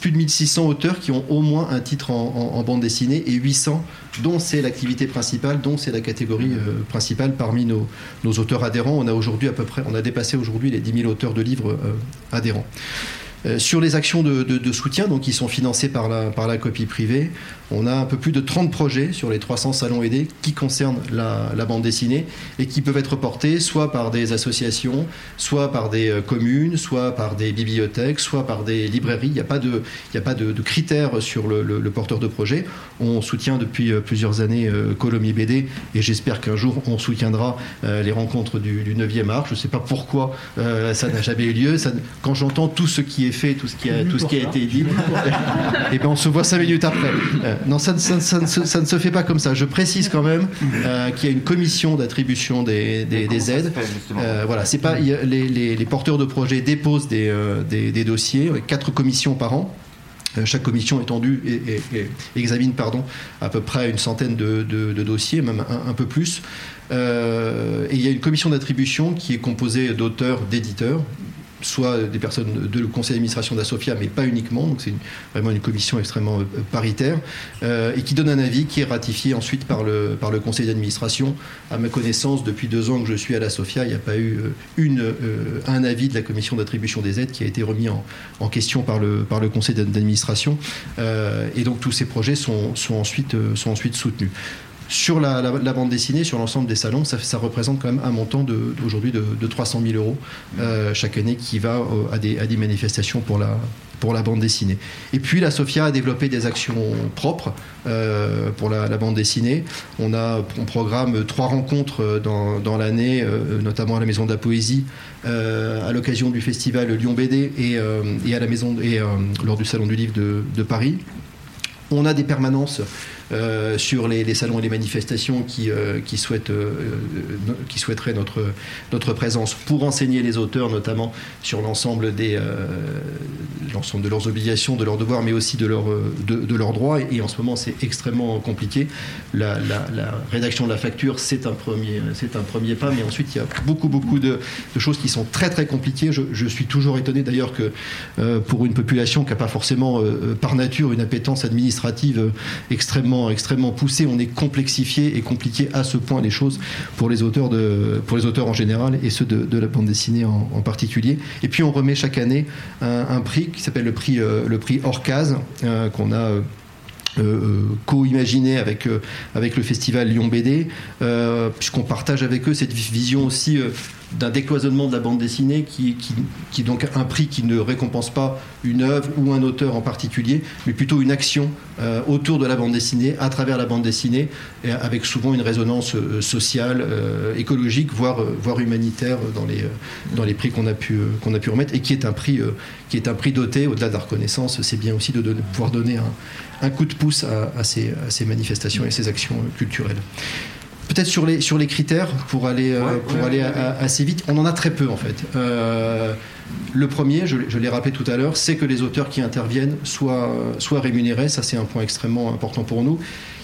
plus de 1600 auteurs qui ont au moins un titre en, bande dessinée et 800 dont c'est l'activité principale, dont c'est la catégorie euh, principale parmi nos, auteurs adhérents. On a aujourd'hui à peu près, on a dépassé aujourd'hui les 10 000 auteurs de livres euh, adhérents. Euh, sur les actions de, soutien, donc qui sont financées par la, par la copie privée, on a un peu plus de 30 projets sur les 300 salons aidés qui concernent la, bande dessinée et qui peuvent être portés soit par des associations, soit par des euh, communes, soit par des bibliothèques, soit par des librairies. Il n'y a pas de, il a pas de, critères sur le, porteur de projet. On soutient depuis euh, plusieurs années Colomiers BD et j'espère qu'un jour on soutiendra les rencontres du, 9e art. Je ne sais pas pourquoi ça n'a jamais eu lieu. quand j'entends tout ce qui est fait, tout ce qui a, tout ce qui a été dit, et eh bien on se voit cinq minutes après. Euh, non, ça, ça, ne se fait pas comme ça. Je précise quand même euh, qu'il y a une commission d'attribution des, des, aides. Euh, voilà, c'est pas les, les, porteurs de projets déposent des, des, dossiers, quatre commissions par an. Chaque commission étendue et, examine pardon, à peu près une centaine de, de, dossiers, même un, un peu plus. et il y a une commission d'attribution qui est composée d'auteurs, d'éditeurs, soit des personnes de le conseil d'administration d'Asofia, mais pas uniquement. Donc c'est vraiment une commission extrêmement euh, paritaire euh, et qui donne un avis qui est ratifié ensuite par le, conseil d'administration. À ma connaissance, depuis deux ans que je suis à la Sofia, il n'y a pas eu euh, un avis de la commission d'attribution des aides qui a été remis en, question par le, conseil d'administration. et donc tous ces projets sont ensuite soutenus. Sur la, bande dessinée, sur l'ensemble des salons, ça, représente quand même un montant aujourd'hui de, 300 000 euros euh, chaque année qui va à, des, manifestations pour la, pour la bande dessinée. Et puis la Sofia a développé des actions propres euh, pour la, bande dessinée. On a on programme trois rencontres dans, l'année, euh, notamment à la Maison de la Poésie, à l'occasion du festival Lyon BD et, à la maison et lors du Salon du Livre de Paris. On a des permanences euh, sur les, salons et les manifestations qui, euh, qui, souhaitent, euh, qui souhaiteraient notre, notre présence pour enseigner les auteurs, notamment sur l'ensemble de leurs obligations, de leurs devoirs, mais aussi de, leur, de, leurs droits. Et, en ce moment, c'est extrêmement compliqué. La, rédaction de la facture, c'est un, premier, un premier pas, mais ensuite, il y a beaucoup, beaucoup de, choses qui sont très, très compliquées. Je, je suis toujours étonné d'ailleurs que pour une population qui n'a pas forcément par nature une appétence administrative extrêmement extrêmement, poussé. On est complexifié et compliqué à ce point les choses pour les auteurs, de, pour les auteurs en général et ceux de, la bande dessinée en, particulier. Et puis on remet chaque année un, prix qui s'appelle le prix, euh, prix euh, qu'on a euh, co-imaginé avec, avec le festival Lyon BD, puisqu'on partage avec eux cette vision aussi d'un décloisonnement de la bande dessinée qui, qui, est donc un prix qui ne récompense pas une œuvre ou un auteur en particulier, mais plutôt une action euh, autour de la bande dessinée, à travers la bande dessinée, avec souvent une résonance euh, sociale, euh, écologique, voire, humanitaire dans les, prix qu'on a, pu, remettre, et qui est un prix, doté, au-delà de la reconnaissance, c'est bien aussi de, pouvoir donner un, coup de pouce ces, à ces manifestations et ces actions culturelles. Peut-être sur les, sur les critères, pour aller, euh, pour aller assez vite, on en a très peu en fait. Euh, le premier, je, je l'ai rappelé tout à l'heure, c'est que les auteurs qui interviennent soient, soient rémunérés, ça c'est un point extrêmement important pour nous.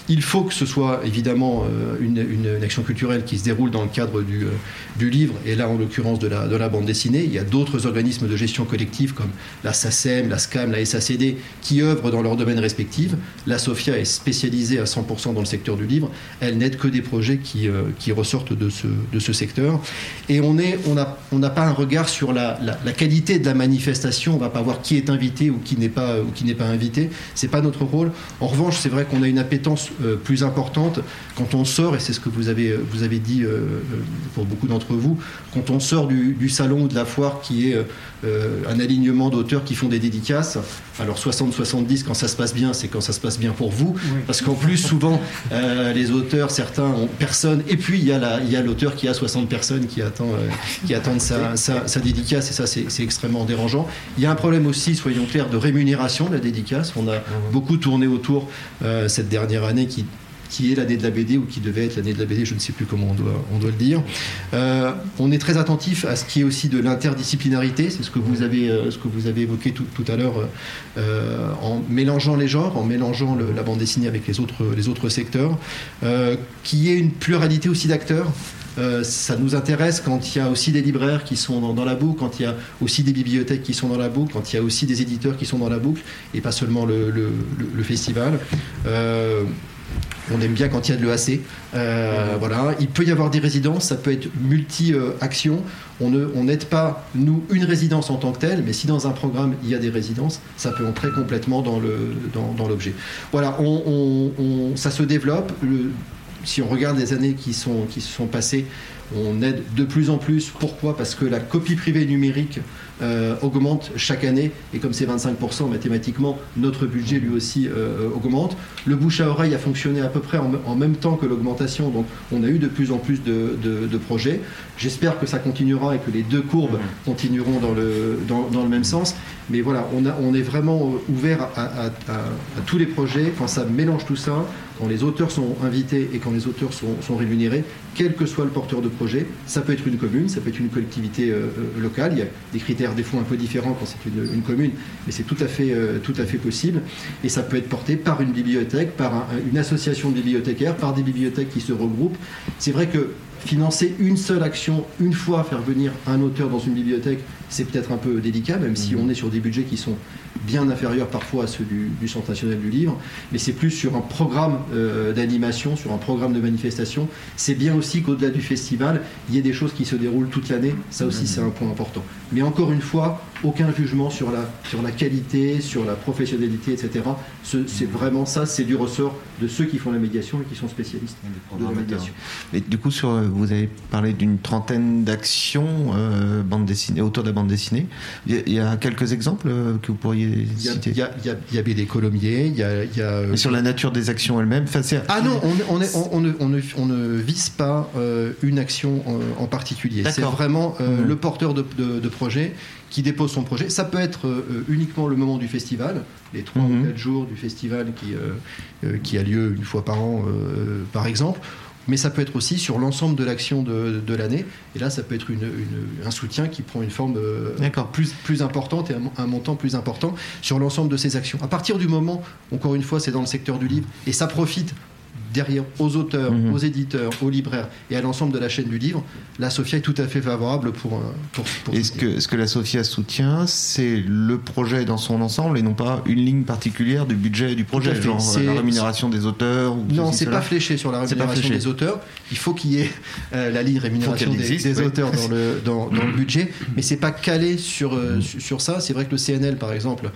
Il faut que ce soit évidemment euh, une, action culturelle qui se déroule dans le cadre du, euh, livre, et là en l'occurrence de la, de la, bande dessinée. Il y a d'autres organismes de gestion collective comme la SACEM, la SCAM, la SACD qui œuvrent dans leur domaine respectif. La SOFIA est spécialisée à 100% dans le secteur du livre. Elle n'aide que des projets qui, euh, ressortent de ce, secteur. Et on n'a pas un regard sur la, qualité de la manifestation. On ne va pas voir qui est invité ou qui n'est pas, ou qui n'est pas invité. Ce n'est pas notre rôle. En revanche, c'est vrai qu'on a une appétence euh, plus importante quand on sort, et c'est ce que vous avez, vous avez dit euh, euh, pour beaucoup d'entre vous, quand on sort du, salon ou de la foire qui est un alignement d'auteurs qui font des dédicaces. Alors 60-70, quand ça se passe bien, c'est quand ça se passe bien pour vous, parce qu'en plus, souvent, les auteurs, certains ont personne, et puis il y a l'auteur qui a 60 personnes qui, attend, qui attendent sa, sa, dédicace, et ça, c'est extrêmement dérangeant. Il y a un problème aussi, soyons clairs, de rémunération de la dédicace. On a beaucoup tourné autour cette dernière année qui, qui est l'année de la BD ou qui devait être l'année de la BD, je ne sais plus comment on doit, on doit le dire. Euh, on est très attentif à ce qui est aussi de l'interdisciplinarité, c'est ce que vous avez, euh, ce que vous avez évoqué tout, tout à l'heure, euh, en mélangeant les genres, en mélangeant la bande dessinée avec les autres, les autres secteurs, qui est une pluralité aussi d'acteurs. ça nous intéresse quand il y a aussi des libraires qui sont dans, la boucle, quand il y a aussi des bibliothèques qui sont dans la boucle, quand il y a aussi des éditeurs qui sont dans la boucle, et pas seulement le, le, le festival On aime bien quand il y a de l'EAC. Euh, voilà. Il peut y avoir des résidences, ça peut être multi-actions. On n'aide pas, nous, une résidence en tant que telle, mais si dans un programme il y a des résidences, ça peut entrer complètement dans l'objet. Dans, voilà, ça se développe. si on regarde les années qui, sont, qui se sont passées, on aide de plus en plus. Pourquoi? Parce que la copie privée numérique euh, augmente chaque année, et comme c'est 25% mathématiquement, notre budget lui aussi euh, augmente. Le bouche à oreille a fonctionné à peu près en, même temps que l'augmentation, donc on a eu de plus en plus de, projets. J'espère que ça continuera et que les deux courbes continueront dans le, dans, le même sens. Mais voilà, on, a, on est vraiment ouvert à, tous les projets. Quand ça mélange tout ça, quand les auteurs sont invités et quand les auteurs sont, rémunérés, quel que soit le porteur de projet, ça peut être une commune, ça peut être une collectivité euh, locale. Il y a des critères des fois un peu différents quand c'est une, commune, mais c'est tout, à fait, euh, tout à fait possible. Et ça peut être porté par une bibliothèque, par une association de bibliothécaires, par des bibliothèques qui se regroupent. C'est vrai que financer une seule action, une fois, faire venir un auteur dans une bibliothèque, c'est peut-être un peu délicat, même si mhm. on est sur des budgets qui sont bien inférieurs parfois à ceux du, Centre national du livre, mais c'est plus sur un programme euh, d'animation, sur un programme de manifestation. C'est bien aussi qu'au-delà du festival, il y ait des choses qui se déroulent toute l'année. Ça aussi, c'est un point important. Mais encore une fois, aucun jugement sur la, sur la qualité, sur la professionnalité, etc. C'est vraiment ça, c'est du ressort de ceux qui font la médiation et qui sont spécialistes de la médiation. Et du coup, sur, vous avez parlé d'une trentaine d'actions euh, bande dessinée, autour de la bande dessinée. Il y, a quelques exemples euh, que vous pourriez citer Il y a, il y a BD Colomiers, il y a... Y a euh, sur la nature des actions elles-mêmes Ah non, on, est, on, ne, on, ne, vise pas une action en, particulier. C'est vraiment mmh. le porteur de, de projet qui dépose son projet. Ça peut être euh, uniquement le moment du festival, les trois ou mhm. quatre jours du festival qui, euh, euh, qui a lieu une fois par an, par exemple. Mais ça peut être aussi sur l'ensemble de l'action de, de l'année. Et là, ça peut être une, un soutien qui prend une forme plus, plus importante et un, un, montant plus important sur l'ensemble de ces actions. À partir du moment, encore une fois, c'est dans le secteur du livre, et ça profite derrière aux auteurs, mhm. aux éditeurs, aux libraires et à l'ensemble de la chaîne du livre, la SOFIA est tout à fait favorable pour. Euh, pour, Est-ce que, ce que la SOFIA soutient, c'est le projet dans son ensemble et non pas une ligne particulière du budget du projet, genre la rémunération des auteurs ou Non, c'est pas fléché sur la rémunération des auteurs. Il faut qu'il y ait euh, la ligne rémunération des, auteurs dans le, dans, le budget, mais c'est pas calé sur, euh, sur ça. C'est vrai que le CNL, par exemple,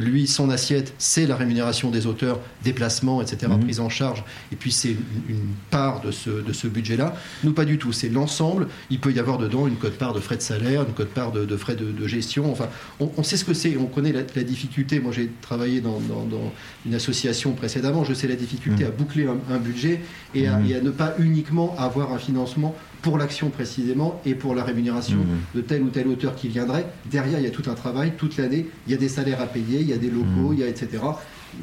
lui, son assiette, c'est la rémunération des auteurs, déplacements, etc., mhm. prise en charge et puis c'est une, part de ce, de ce budget-là. Nous, pas du tout. C'est l'ensemble. Il peut y avoir dedans une cote-part de frais de salaire, une cote-part de, frais de, gestion. Enfin, on, sait ce que c'est. On connaît la, difficulté. Moi, j'ai travaillé dans, une association précédemment. Je sais la difficulté mmh. à boucler un, budget et à, mmh. et à, ne pas uniquement avoir un financement pour l'action précisément et pour la rémunération mmh. de tel ou tel auteur qui viendrait. Derrière, il y a tout un travail toute l'année. Il y a des salaires à payer, il y a des locaux, il y a etc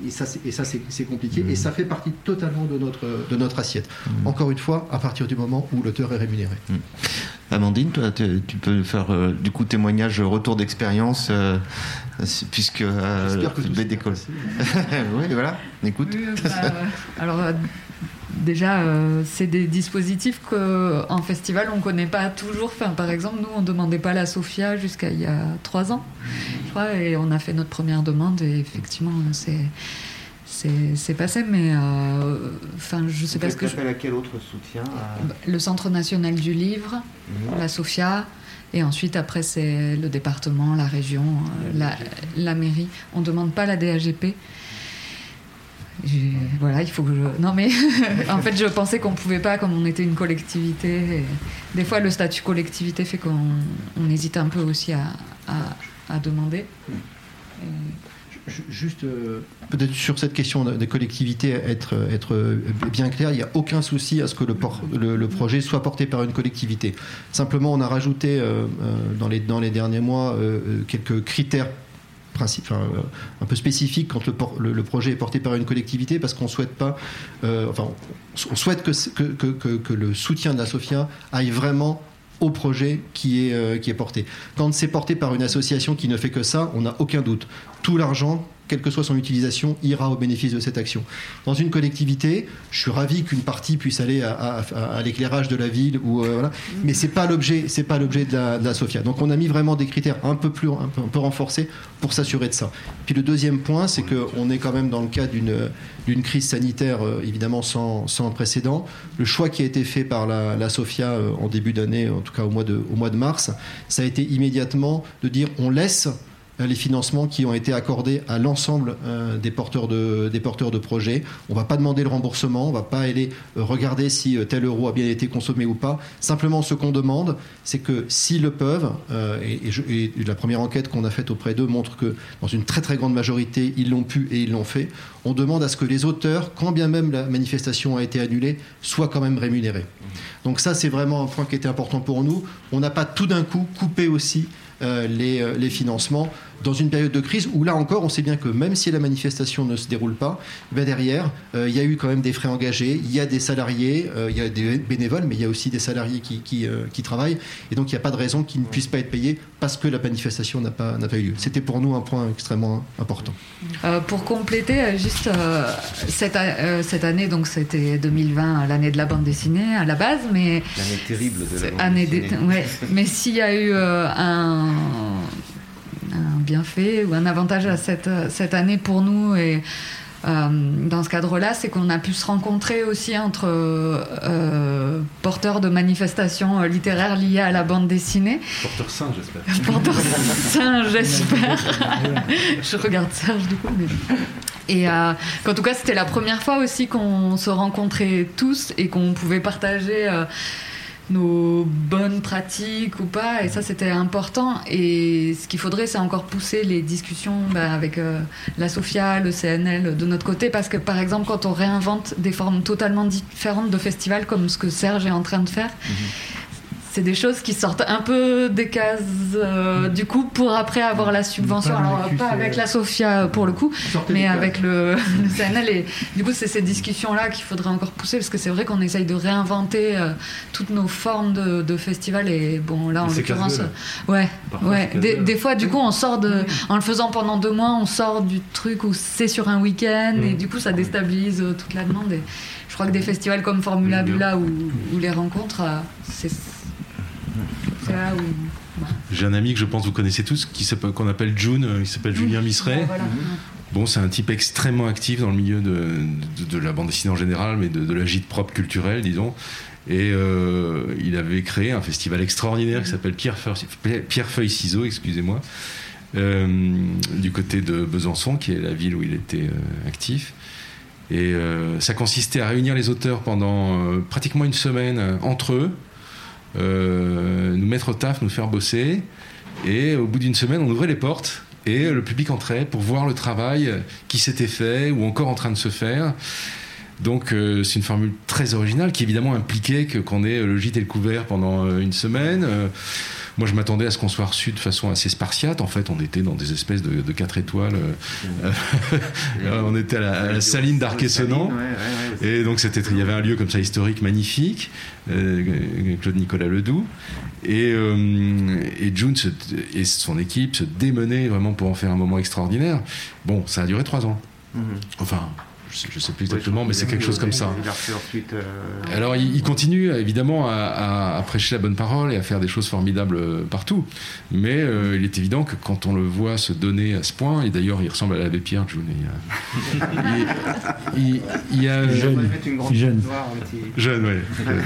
et ça, c'est compliqué. Et ça fait partie totalement de notre, de notre assiette. Mmh. Encore une fois, à partir du moment où l'auteur est rémunéré. Mmh. Amandine, toi, tu peux faire euh, du coup témoignage, retour d'expérience, euh, puisque euh, BD oui, voilà, écoute. Bah, alors, déjà, euh, c'est des dispositifs qu'en festival, on ne connaît pas toujours. Enfin, par exemple, nous, on ne demandait pas la SOFIA jusqu'à il y a trois ans, je crois, et on a fait notre première demande, et effectivement, c'est. C'est passé, mais euh, enfin, je sais pas ce que. Je... à quel autre soutien Le Centre national du livre, mhm. la SOFIA, et ensuite, après, c'est le département, la région, euh, la, la, mairie. On ne demande pas la DAGP voilà, il faut que je. Non, mais en fait, je pensais qu'on pouvait pas, comme on était une collectivité. Des fois, le statut collectivité fait qu'on on hésite un peu aussi à, à, demander. Juste, euh, peut-être sur cette question des collectivités, être, être bien clair, il n'y a aucun souci à ce que le, le, projet soit porté par une collectivité. Simplement, on a rajouté euh, euh, dans, les, dans les derniers mois quelques critères un peu spécifique quand le, projet est porté par une collectivité parce qu'on souhaite pas, euh, enfin, on souhaite que, que, que, le soutien de la SOFIA aille vraiment au projet qui est, euh, qui est porté. Quand c'est porté par une association qui ne fait que ça, on n'a aucun doute. Tout l'argent quelle que soit son utilisation, ira au bénéfice de cette action. Dans une collectivité, je suis ravi qu'une partie puisse aller à, l'éclairage de la ville, ou euh, voilà, mais c'est pas l'objet, c'est pas l'objet de la, SOFIA. Donc on a mis vraiment des critères un peu plus, un peu, renforcés pour s'assurer de ça. Puis le deuxième point, c'est qu'on est quand même dans le cas d'une crise sanitaire euh, évidemment sans, précédent. Le choix qui a été fait par la, SOFIA euh, en début d'année, en tout cas au mois de, au mois de mars, ça a été immédiatement de dire on laisse les financements qui ont été accordés à l'ensemble euh, des, porteurs de, projets. On ne va pas demander le remboursement, on ne va pas aller euh, regarder si tel euro a bien été consommé ou pas. Simplement, ce qu'on demande, c'est que s'ils le peuvent, et, la première enquête qu'on a faite auprès d'eux montre que dans une très très grande majorité, ils l'ont pu et ils l'ont fait, on demande à ce que les auteurs, quand bien même la manifestation a été annulée, soient quand même rémunérés. Donc ça, c'est vraiment un point qui était important pour nous. On n'a pas tout d'un coup coupé aussi les financements dans une période de crise où là encore, on sait bien que même si la manifestation ne se déroule pas, ben derrière, euh, il y a eu quand même des frais engagés, il y a des salariés, euh, il y a des bénévoles, mais il y a aussi des salariés qui, qui, euh, travaillent. Et donc, il n'y a pas de raison qu'ils ne puissent pas être payés parce que la manifestation n'a pas, pas eu lieu. C'était pour nous un point extrêmement important. pour compléter, juste cette, cette, année, donc c'était 2020, l'année de la bande dessinée à la base, mais... L'année terrible de la bande année dessinée. ouais, mais s'il y a eu un bienfait ou un avantage à cette, cette année pour nous et euh, dans ce cadre-là, c'est qu'on a pu se rencontrer aussi entre euh, porteurs de manifestations littéraires liées à la bande dessinée. Porteurs sains, j'espère. Porteurs sains, j'espère. Je regarde Serge du coup. Et euh, en tout cas, c'était la première fois aussi qu'on se rencontrait tous et qu'on pouvait partager nos bonnes pratiques ou pas. Et ça, c'était important. Et ce qu'il faudrait, c'est encore pousser les discussions bah, avec euh, la SOFIA, le CNL de notre côté. Parce que, par exemple, quand on réinvente des formes totalement différentes de festivals, comme ce que Serge est en train de faire, mhm c'est des choses qui sortent un peu des cases euh, du coup pour après avoir la subvention. Alors pas avec la Sofia pour le coup, mais avec le, CNL. Et du coup, c'est ces discussions-là qu'il faudrait encore pousser parce que c'est vrai qu'on essaye de réinventer euh, toutes nos formes de, de festivals. Et bon, là en l'occurrence, ouais, ouais. Des, fois, du coup, on sort de, en le faisant pendant deux mois, on sort du truc où c'est sur un week-end. Et du coup, ça déstabilise euh, toute la demande. Et je crois que des festivals comme Formula Bula ou, ou les rencontres, c'est j'ai un ami que je pense vous connaissez tous, qui qu'on appelle June, euh, il s'appelle Julien Misseret. Bon, c'est un type extrêmement actif dans le milieu de, la bande dessinée en général, mais de, la gîte propre culturelle, disons. Et euh, il avait créé un festival extraordinaire qui s'appelle Pierre, Pierre Feuille Ciseaux, excusez-moi, euh, du côté de Besançon, qui est la ville où il était actif. Et ça consistait à réunir les auteurs pendant pratiquement une semaine entre eux, nous mettre au taf, nous faire bosser. Et au bout d'une semaine, on ouvrait les portes et le public entrait pour voir le travail qui s'était fait ou encore en train de se faire. Donc euh, c'est une formule très originale qui évidemment impliquait qu'on ait le gîte et le couvert pendant euh, une semaine. Moi, je m'attendais à ce qu'on soit reçu de façon assez spartiate. En fait, on était dans des espèces de, de 4 étoiles. Euh, on était à la, saline d'Arquesonant. et donc, c'était, il y avait un lieu comme ça historique magnifique. Euh, Claude Nicolas Ledoux. Et, euh, et June et son équipe se démenaient vraiment pour en faire un moment extraordinaire. Bon, ça a duré trois ans. Mhm. Enfin, je ne sais plus exactement, mais c'est quelque chose comme ça. Euh, Alors il, continue évidemment à, prêcher la bonne parole et à faire des choses formidables euh, partout, mais euh, il est évident que quand on le voit se donner à ce point, et d'ailleurs il ressemble à l'abbé Pierre June, il, il, y a jeune, jeune, jeune, ouais.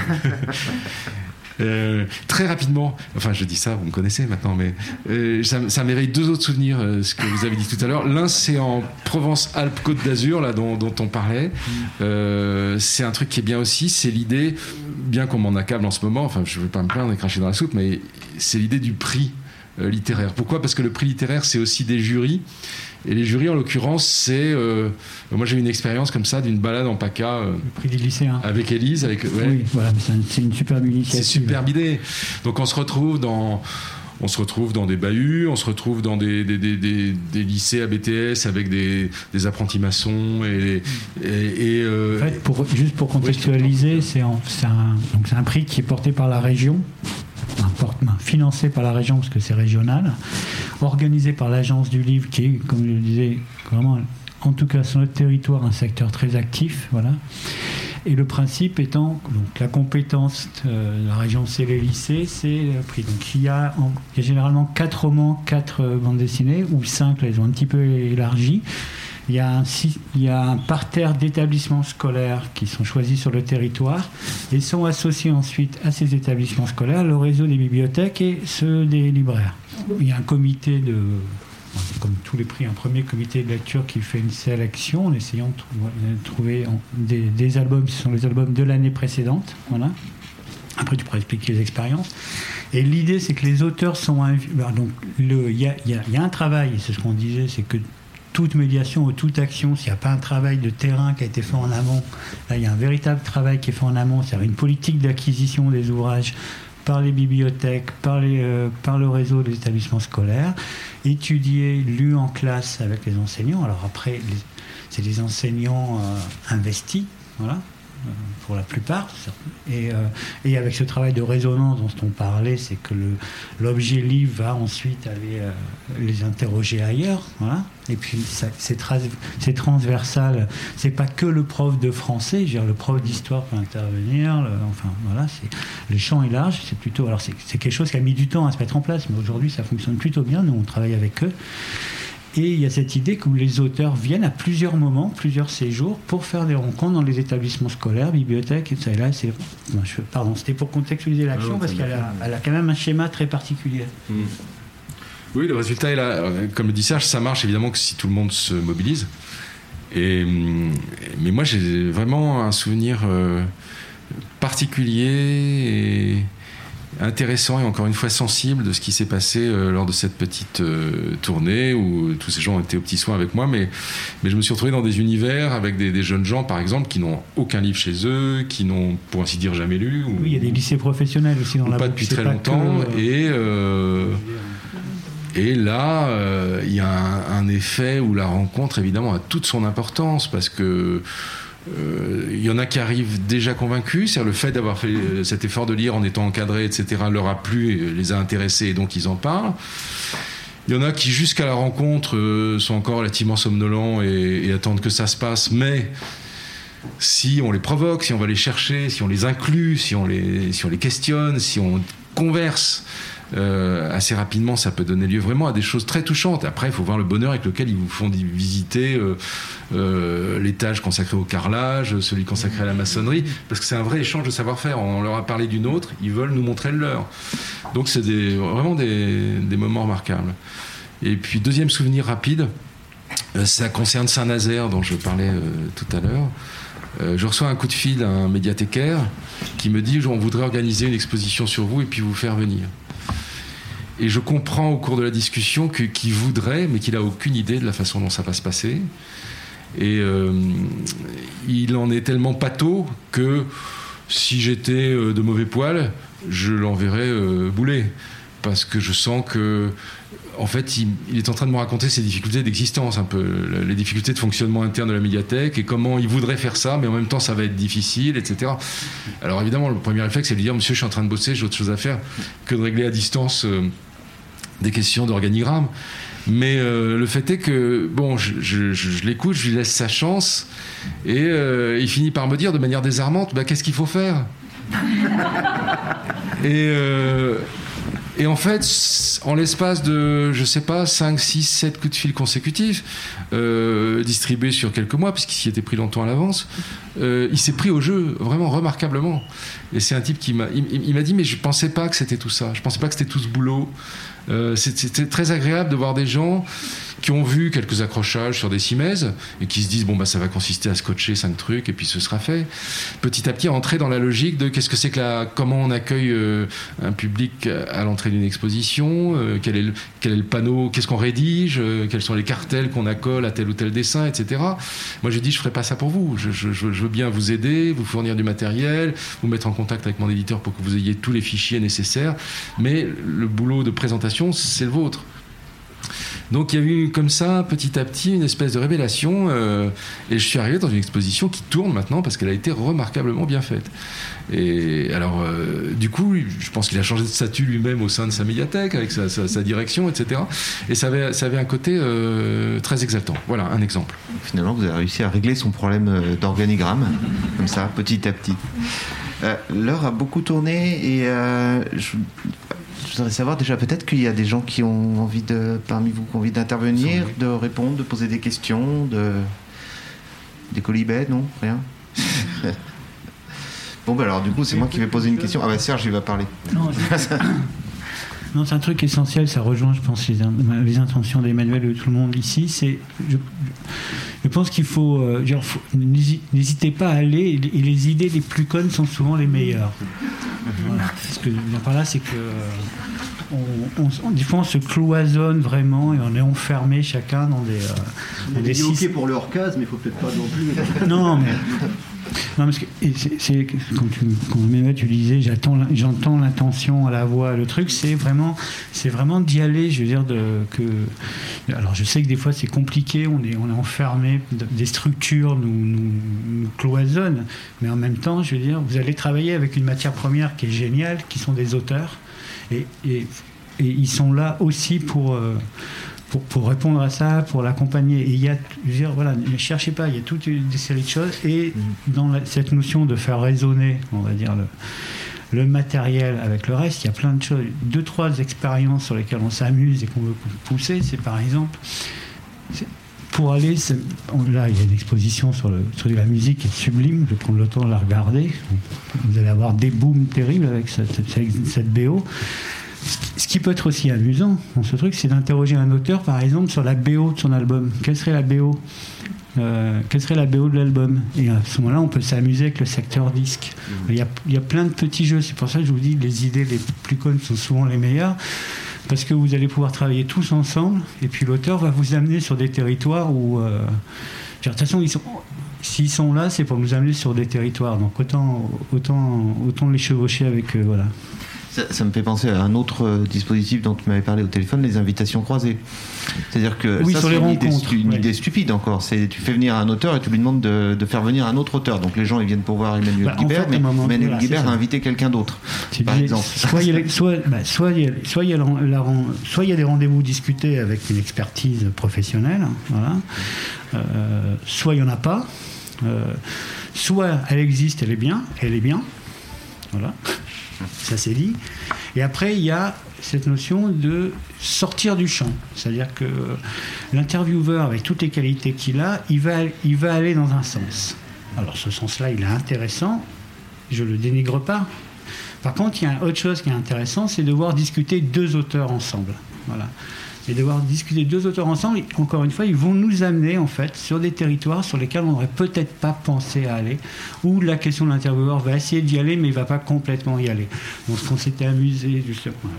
Euh, très rapidement, enfin je dis ça, vous me connaissez maintenant, mais euh, ça, m'éveille deux autres souvenirs, euh, ce que vous avez dit tout à l'heure. L'un, c'est en Provence-Alpes-Côte d'Azur, là dont, on parlait. c'est un truc qui est bien aussi, c'est l'idée, bien qu'on m'en accable en ce moment, enfin je ne vais pas me plaindre et cracher dans la soupe, mais c'est l'idée du prix littéraire. Pourquoi? Parce que le prix littéraire, c'est aussi des jurys. Et les jurys, en l'occurrence, c'est. Euh, moi, j'ai eu une expérience comme ça d'une balade en PACA. Euh, le prix des lycéens. Avec Élise. Avec, Oui, voilà, c'est une superbe initiative. C'est superbe idée. Donc, on se retrouve dans. On se retrouve dans des bahuts, on se retrouve dans des, des, des, des, lycées à BTS avec des, apprentis maçons. Et, et, euh, en fait, pour, juste pour contextualiser, c'est un, un prix qui est porté par la région, financé par la région parce que c'est régional organisé par l'agence du livre, qui est, comme je le disais, vraiment, en tout cas sur notre territoire, un secteur très actif. Voilà. Et le principe étant, donc la compétence de la région, c'est les lycées, c'est le. Donc il y, a, il y a généralement quatre romans, quatre bandes dessinées, ou cinq, là, ils ont un petit peu élargi. Il y, a un, parterre d'établissements scolaires qui sont choisis sur le territoire et sont associés ensuite à ces établissements scolaires le réseau des bibliothèques et ceux des libraires. Il y a un comité de, comme tous les prix, un premier comité de lecture qui fait une sélection en essayant de trouver des, albums, ce sont les albums de l'année précédente. Voilà. Après, tu pourrais expliquer les expériences. Et l'idée, c'est que les auteurs sont. Il y a, un travail, c'est ce qu'on disait, c'est que toute médiation ou toute action, s'il n'y a pas un travail de terrain qui a été fait en amont, là il y a un véritable travail qui est fait en amont, c'est-à-dire une politique d'acquisition des ouvrages par les bibliothèques, par, euh, le réseau des établissements scolaires, étudié, lu en classe avec les enseignants. Alors après, c'est des enseignants euh, investis, voilà, euh, pour la plupart. Et, euh, et, avec ce travail de résonance dont on parlait, c'est que l'objet livre va ensuite aller euh, les interroger ailleurs. Voilà. Et puis c'est transversal. C'est pas que le prof de français, dire, le prof d'histoire peut intervenir. Enfin voilà, le champ est large. C'est plutôt alors c'est quelque chose qui a mis du temps à se mettre en place, mais aujourd'hui ça fonctionne plutôt bien. Nous on travaille avec eux. Et il y a cette idée que les auteurs viennent à plusieurs moments, plusieurs séjours, pour faire des rencontres dans les établissements scolaires, bibliothèques, et ça. Et là, c'est, pardon, c'était pour contextualiser l'action ah parce qu'elle a, elle a, quand même un schéma très particulier. Hmm. Oui, le résultat est là. Comme le dit Serge, ça marche évidemment que si tout le monde se mobilise. Et, hmm, mais moi, j'ai vraiment un souvenir euh, particulier et intéressant et encore une fois sensible de ce qui s'est passé euh, lors de cette petite euh, tournée où tous ces gens étaient aux petits soins avec moi, mais, mais je me suis retrouvé dans des univers avec des, jeunes gens, par exemple, qui n'ont aucun livre chez eux, qui n'ont, pour ainsi dire, jamais lu. Ou, oui, il y a des lycées professionnels aussi dans la Pas depuis très longtemps. Et. Euh, et là, il y a un, un, effet où la rencontre, évidemment, a toute son importance parce que il euh, y en a qui arrivent déjà convaincus, c'est-à-dire le fait d'avoir fait euh, cet effort de lire en étant encadré, etc., leur a plu, les a intéressés, et donc ils en parlent. Il y en a qui, jusqu'à la rencontre, euh, sont encore relativement somnolents et, attendent que ça se passe, mais si on les provoque, si on va les chercher, si on les inclut, si on les questionne, si on converse, euh, assez rapidement, ça peut donner lieu vraiment à des choses très touchantes. Après, il faut voir le bonheur avec lequel ils vous font visiter euh, euh, l'étage consacré au carrelage, celui consacré à la maçonnerie, parce que c'est un vrai échange de savoir-faire. On leur a parlé d'une autre, ils veulent nous montrer le leur. Donc c'est vraiment des, moments remarquables. Et puis deuxième souvenir rapide, ça concerne Saint-Nazaire dont je parlais tout à l'heure. je reçois un coup de fil d'un médiathécaire qui me dit on voudrait organiser une exposition sur vous et puis vous faire venir. Et je comprends au cours de la discussion qu'il voudrait, mais qu'il n'a aucune idée de la façon dont ça va se passer. Et euh, il en est tellement pâteau que si j'étais euh, de mauvais poil, je l'enverrais euh, bouler. Parce que je sens que, en fait, il, est en train de me raconter ses difficultés d'existence, un peu, les difficultés de fonctionnement interne de la médiathèque et comment il voudrait faire ça, mais en même temps, ça va être difficile, etc. Alors évidemment, le premier réflexe, c'est de lui dire Monsieur, je suis en train de bosser, j'ai autre chose à faire que de régler à distance des questions d'organigramme. Mais euh, le fait est que, bon, je, l'écoute, je lui laisse sa chance, et euh, il finit par me dire de manière désarmante, bah, qu'est-ce qu'il faut faire? Et, euh, et en fait, en l'espace de, je sais pas, 5, 6, 7 coups de fil consécutifs, distribués sur quelques mois, puisqu'il s'y était pris longtemps à l'avance, il s'est pris au jeu vraiment remarquablement. Et c'est un type qui m'a, il, m'a dit, mais je pensais pas que c'était tout ça. Je pensais pas que c'était tout ce boulot. Euh, c'était très agréable de voir des gens qui ont vu quelques accrochages sur des cimaises et qui se disent bon bah ça va consister à scotcher cinq trucs et puis ce sera fait. Petit à petit entrer dans la logique de qu'est-ce que c'est que la comment on accueille euh, un public à l'entrée d'une exposition, euh, quel, est le, quel est le panneau, qu'est-ce qu'on rédige, quels sont les cartels qu'on accole à tel ou tel dessin, etc. Moi je dis je ferai pas ça pour vous. Je, je, je, veux bien vous aider, vous fournir du matériel, vous mettre en contact avec mon éditeur pour que vous ayez tous les fichiers nécessaires, mais le boulot de présentation c'est le vôtre. Donc il y a eu comme ça, petit à petit, une espèce de révélation. Euh, et je suis arrivé dans une exposition qui tourne maintenant parce qu'elle a été remarquablement bien faite. Et alors, euh, du coup, je pense qu'il a changé de statut lui-même au sein de sa médiathèque, avec sa, direction, etc. Et ça avait, ça avait un côté euh, très exaltant. Voilà, un exemple. Finalement, vous avez réussi à régler son problème d'organigramme, comme ça, petit à petit. L'heure a beaucoup tourné et je, je voudrais savoir déjà peut-être qu'il y a des gens qui ont envie de, parmi vous, qui ont envie d'intervenir, de répondre, de poser des questions, de des colibets, non, rien. bon, bah alors du coup, c'est moi qui vais poser une question. Ah bah Serge, il va parler. Non, c'est un truc essentiel, ça rejoint, je pense, les, intentions d'Emmanuel et de tout le monde ici. C'est, je, pense qu'il faut, euh, n'hésitez pas à aller, et les idées les plus connes sont souvent les meilleures. Ce que je veux dire par là, c'est que euh, on, des fois on se cloisonne vraiment et on est enfermé chacun dans des. Euh, des ok pour le orcasme, mais il faut peut-être pas non plus. non, mais non, parce que c'est, quand tu, quand tu disais, j'attends, j'entends l'intention à la voix, le truc, c'est vraiment, c'est vraiment d'y aller. Je veux dire de, que, alors je sais que des fois c'est compliqué, on est, on est enfermé, des structures nous, nous, cloisonnent, mais en même temps, je veux dire, vous allez travailler avec une matière première qui est géniale, qui sont des auteurs, et, et, et ils sont là aussi pour euh, pour, répondre à ça, pour l'accompagner. Et il y a, je dire, voilà, ne cherchez pas, il y a toute une série de choses. Et dans cette notion de faire résonner, on va dire, le, le matériel avec le reste, il y a plein de choses. Deux, trois expériences sur lesquelles on s'amuse et qu'on veut pousser, c'est par exemple, pour aller, là il y a une exposition sur, le, la musique qui est sublime, je vais prendre le temps de la regarder. Vous allez avoir des booms terribles avec cette, cette, cette BO. Ce qui peut être aussi amusant dans ce truc, c'est d'interroger un auteur, par exemple, sur la BO de son album. Quelle serait la BO euh, quelle serait la BO de l'album? Et à ce moment-là, on peut s'amuser avec le secteur disque. Mmh. Il, y a, il y, a, plein de petits jeux. C'est pour ça que je vous dis, les idées les plus connes sont souvent les meilleures. Parce que vous allez pouvoir travailler tous ensemble. Et puis l'auteur va vous amener sur des territoires où. Euh, de toute façon, ils sont, s'ils sont là, c'est pour nous amener sur des territoires. Donc autant, autant, autant les chevaucher avec eux. Voilà. Ça, me fait penser à un autre euh, dispositif dont tu m'avais parlé au téléphone, les invitations croisées. C'est-à-dire que ça, c'est une, idée, une idée, stupide encore. C'est tu fais venir un auteur et tu lui demandes de, faire venir un autre auteur. Donc les gens ils viennent pour voir Emmanuel bah, Guibert, mais Emmanuel Guibert a invité quelqu'un d'autre, par exemple. Soit il y a, soit, bah, soit, il y a, soit, il y a soit il y a des rendez-vous discutés avec une expertise professionnelle, voilà. Euh, soit il n'y en a pas. Euh, soit elle existe, elle est bien, elle est bien. Voilà. Ça c'est dit. Et après, il y a cette notion de sortir du champ. C'est-à-dire que l'intervieweur, avec toutes les qualités qu'il a, il va, il va aller dans un sens. Alors ce sens-là, il est intéressant. Je ne le dénigre pas. Par contre, il y a autre chose qui est intéressant, c'est de voir discuter deux auteurs ensemble. Voilà et devoir discuter deux auteurs ensemble, encore une fois, ils vont nous amener en fait sur des territoires sur lesquels on n'aurait peut-être pas pensé à aller, où la question de l'intervieweur va essayer d'y aller, mais il va pas complètement y aller. Donc, qu'on s'était amusé,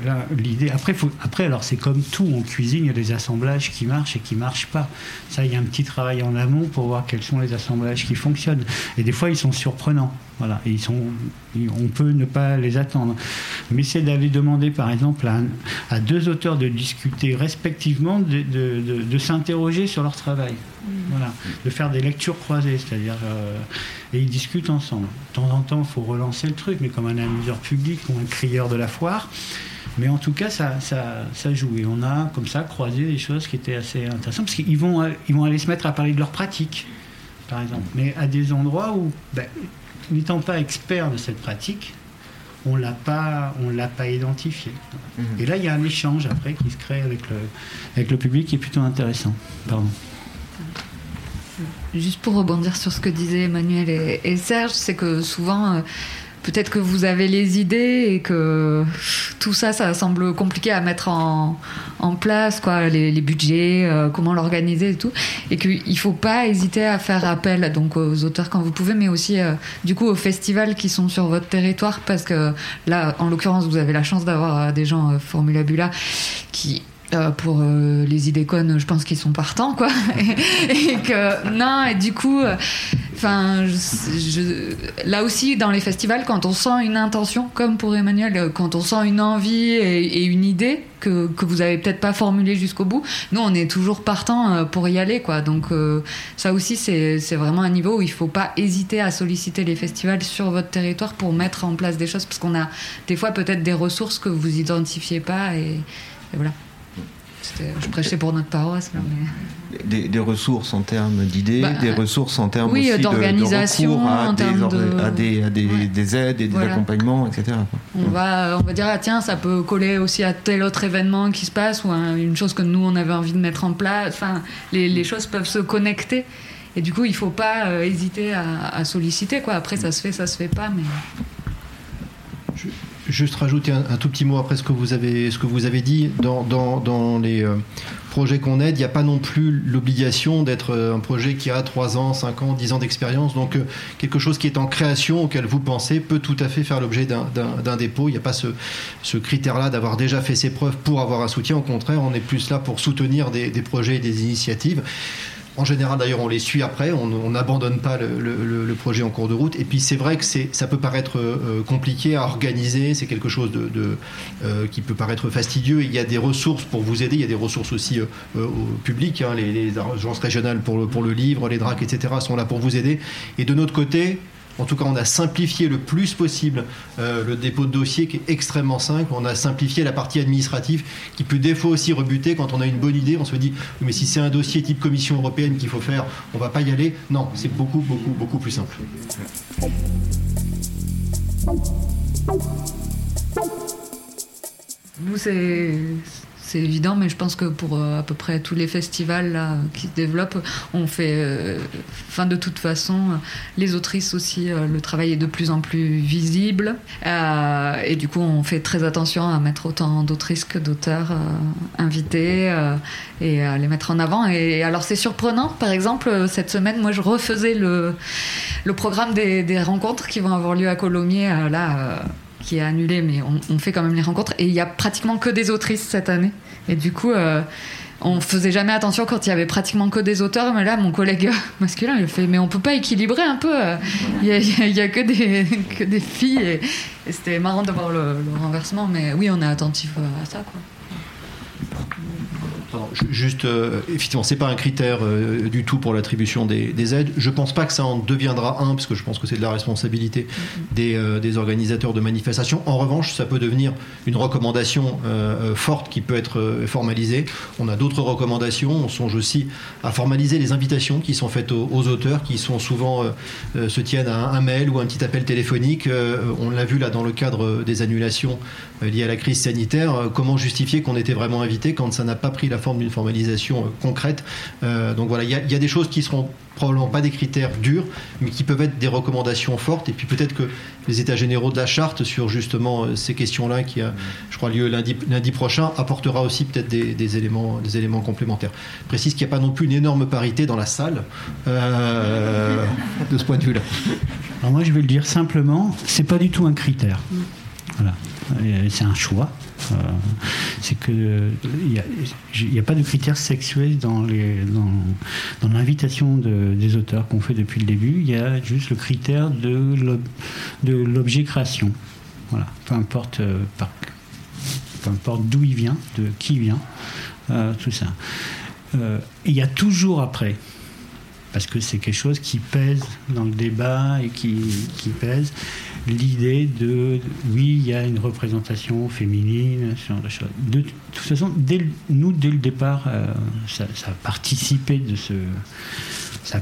là, l'idée. Après, après, alors c'est comme tout en cuisine, il y a des assemblages qui marchent et qui marchent pas. Ça, il y a un petit travail en amont pour voir quels sont les assemblages qui fonctionnent. Et des fois, ils sont surprenants. Voilà, ils sont, on peut ne pas les attendre. Mais c'est d'aller demander, par exemple, à, deux auteurs de discuter respectivement, de, s'interroger sur leur travail. Mm. Voilà, de faire des lectures croisées, c'est-à-dire. Euh, et ils discutent ensemble. De temps en temps, il faut relancer le truc, mais comme un amuseur public ou un crieur de la foire. Mais en tout cas, ça, ça, ça, joue. Et on a, comme ça, croisé des choses qui étaient assez intéressantes, parce qu'ils vont, ils vont aller se mettre à parler de leur pratique, par exemple. Mais à des endroits où. Ben, n'étant pas expert de cette pratique, on l'a pas, on l'a pas identifié. Mhm. Et là, il y a un échange après qui se crée avec le, avec le public qui est plutôt intéressant. Pardon. Juste pour rebondir sur ce que disaient Emmanuel et, Serge, c'est que souvent, euh, peut-être que vous avez les idées et que tout ça, ça semble compliqué à mettre en, place, quoi, les, budgets, euh, comment l'organiser et tout, et qu'il ne faut pas hésiter à faire appel donc aux auteurs quand vous pouvez, mais aussi euh, du coup aux festivals qui sont sur votre territoire, parce que là, en l'occurrence, vous avez la chance d'avoir euh, des gens Formulabula qui pour les idées connes, je pense qu'ils sont partants, quoi. et, que non, et du coup, Enfin, là aussi, dans les festivals, quand on sent une intention, comme pour Emmanuel, quand on sent une envie et, une idée que, que vous avez peut-être pas formulée jusqu'au bout, nous, on est toujours partant euh, pour y aller, quoi. Donc, euh, ça aussi, c'est vraiment un niveau où il faut pas hésiter à solliciter les festivals sur votre territoire pour mettre en place des choses, parce qu'on a des fois peut-être des ressources que vous identifiez pas, et, et voilà. Je prêchais pour notre paroisse. Là, mais... des, ressources en termes d'idées, bah, des ressources en termes oui, d'organisation, à, des, à, des, aides et des accompagnements, etc. On, va, on va dire, ah, tiens, ça peut coller aussi à tel autre événement qui se passe ou une chose que nous, on avait envie de mettre en place. Enfin, les, les choses peuvent se connecter. Et du coup, il ne faut pas euh, hésiter à, à, solliciter. Quoi. Après, ça se fait, ça se fait pas. Mais juste rajouter un, tout petit mot après ce que vous avez, ce que vous avez dit. Dans, dans, dans les euh, projets qu'on aide, il n'y a pas non plus l'obligation d'être euh, un projet qui a 3 ans, 5 ans, 10 ans d'expérience. Donc euh, quelque chose qui est en création, auquel vous pensez, peut tout à fait faire l'objet d'un dépôt. Il n'y a pas ce, ce critère-là d'avoir déjà fait ses preuves pour avoir un soutien. Au contraire, on est plus là pour soutenir des, des projets et des initiatives. En général, d'ailleurs, on les suit après, on n'abandonne pas le, projet en cours de route. Et puis, c'est vrai que ça peut paraître euh, compliqué à organiser, c'est quelque chose euh, qui peut paraître fastidieux. Il y a des ressources pour vous aider, il y a des ressources aussi euh, au public, hein. les, agences régionales pour le, pour le livre, les DRAC, etc., sont là pour vous aider. Et de notre côté, en tout cas, on a simplifié le plus possible euh, le dépôt de dossier qui est extrêmement simple. On a simplifié la partie administrative qui peut des fois aussi rebuter quand on a une bonne idée. On se dit, mais si c'est un dossier type Commission européenne qu'il faut faire, on va pas y aller. Non, c'est beaucoup, beaucoup, beaucoup plus simple. Nous, c'est c'est évident, mais je pense que pour euh, à peu près tous les festivals là, qui se développent, on fait. Euh, enfin, de toute façon, les autrices aussi, euh, le travail est de plus en plus visible. et du coup, on fait très attention à mettre autant d'autrices que d'auteurs invités et à les mettre en avant. Et alors, c'est surprenant. Par exemple, cette semaine, moi, je refaisais le, programme des, des rencontres qui vont avoir lieu à Colomiers, là qui est annulé, mais on, fait quand même les rencontres. Et il y a pratiquement que des autrices cette année. Et du coup, euh, on faisait jamais attention quand il y avait pratiquement que des auteurs. Mais là, mon collègue masculin, il fait Mais on peut pas équilibrer un peu euh. Il y a, que, des, que des filles. Et, c'était marrant de voir le, le, renversement. Mais oui, on est attentif à ça. Quoi juste, euh, effectivement, c'est pas un critère euh, du tout pour l'attribution des, aides. Je pense pas que ça en deviendra un, parce que je pense que c'est de la responsabilité des, euh, organisateurs de manifestations. En revanche, ça peut devenir une recommandation forte qui peut être formalisée. On a d'autres recommandations. On songe aussi à formaliser les invitations qui sont faites aux, auteurs, qui sont souvent se tiennent à un, mail ou un petit appel téléphonique. on l'a vu là dans le cadre des annulations liées à la crise sanitaire. comment justifier qu'on était vraiment invité quand ça n'a pas pris la forme d'une formalisation euh, concrète. Euh, donc voilà, il y, a des choses qui seront probablement pas des critères durs, mais qui peuvent être des recommandations fortes. Et puis peut-être que les États généraux de la charte sur justement euh, ces questions-là, qui a, je crois, lieu lundi, lundi prochain, apportera aussi peut-être des, éléments, des éléments complémentaires. Je précise qu'il n'y a pas non plus une énorme parité dans la salle de ce point de vue-là. Alors moi, je vais le dire simplement, c'est pas du tout un critère. Voilà. C'est un choix. Euh, c'est que il n'y a, pas de critères sexuels dans l'invitation des auteurs qu'on fait depuis le début. Il y a juste le critère de l'objet création. Voilà. Peu importe, euh, peu importe d'où il vient, de qui il vient, euh, tout ça. il y a toujours après parce que c'est quelque chose qui pèse dans le débat et qui pèse l'idée de oui, il y a une représentation féminine, ce genre de choses. De, toute façon, nous, dès le départ, euh, ça, a participé de. Ça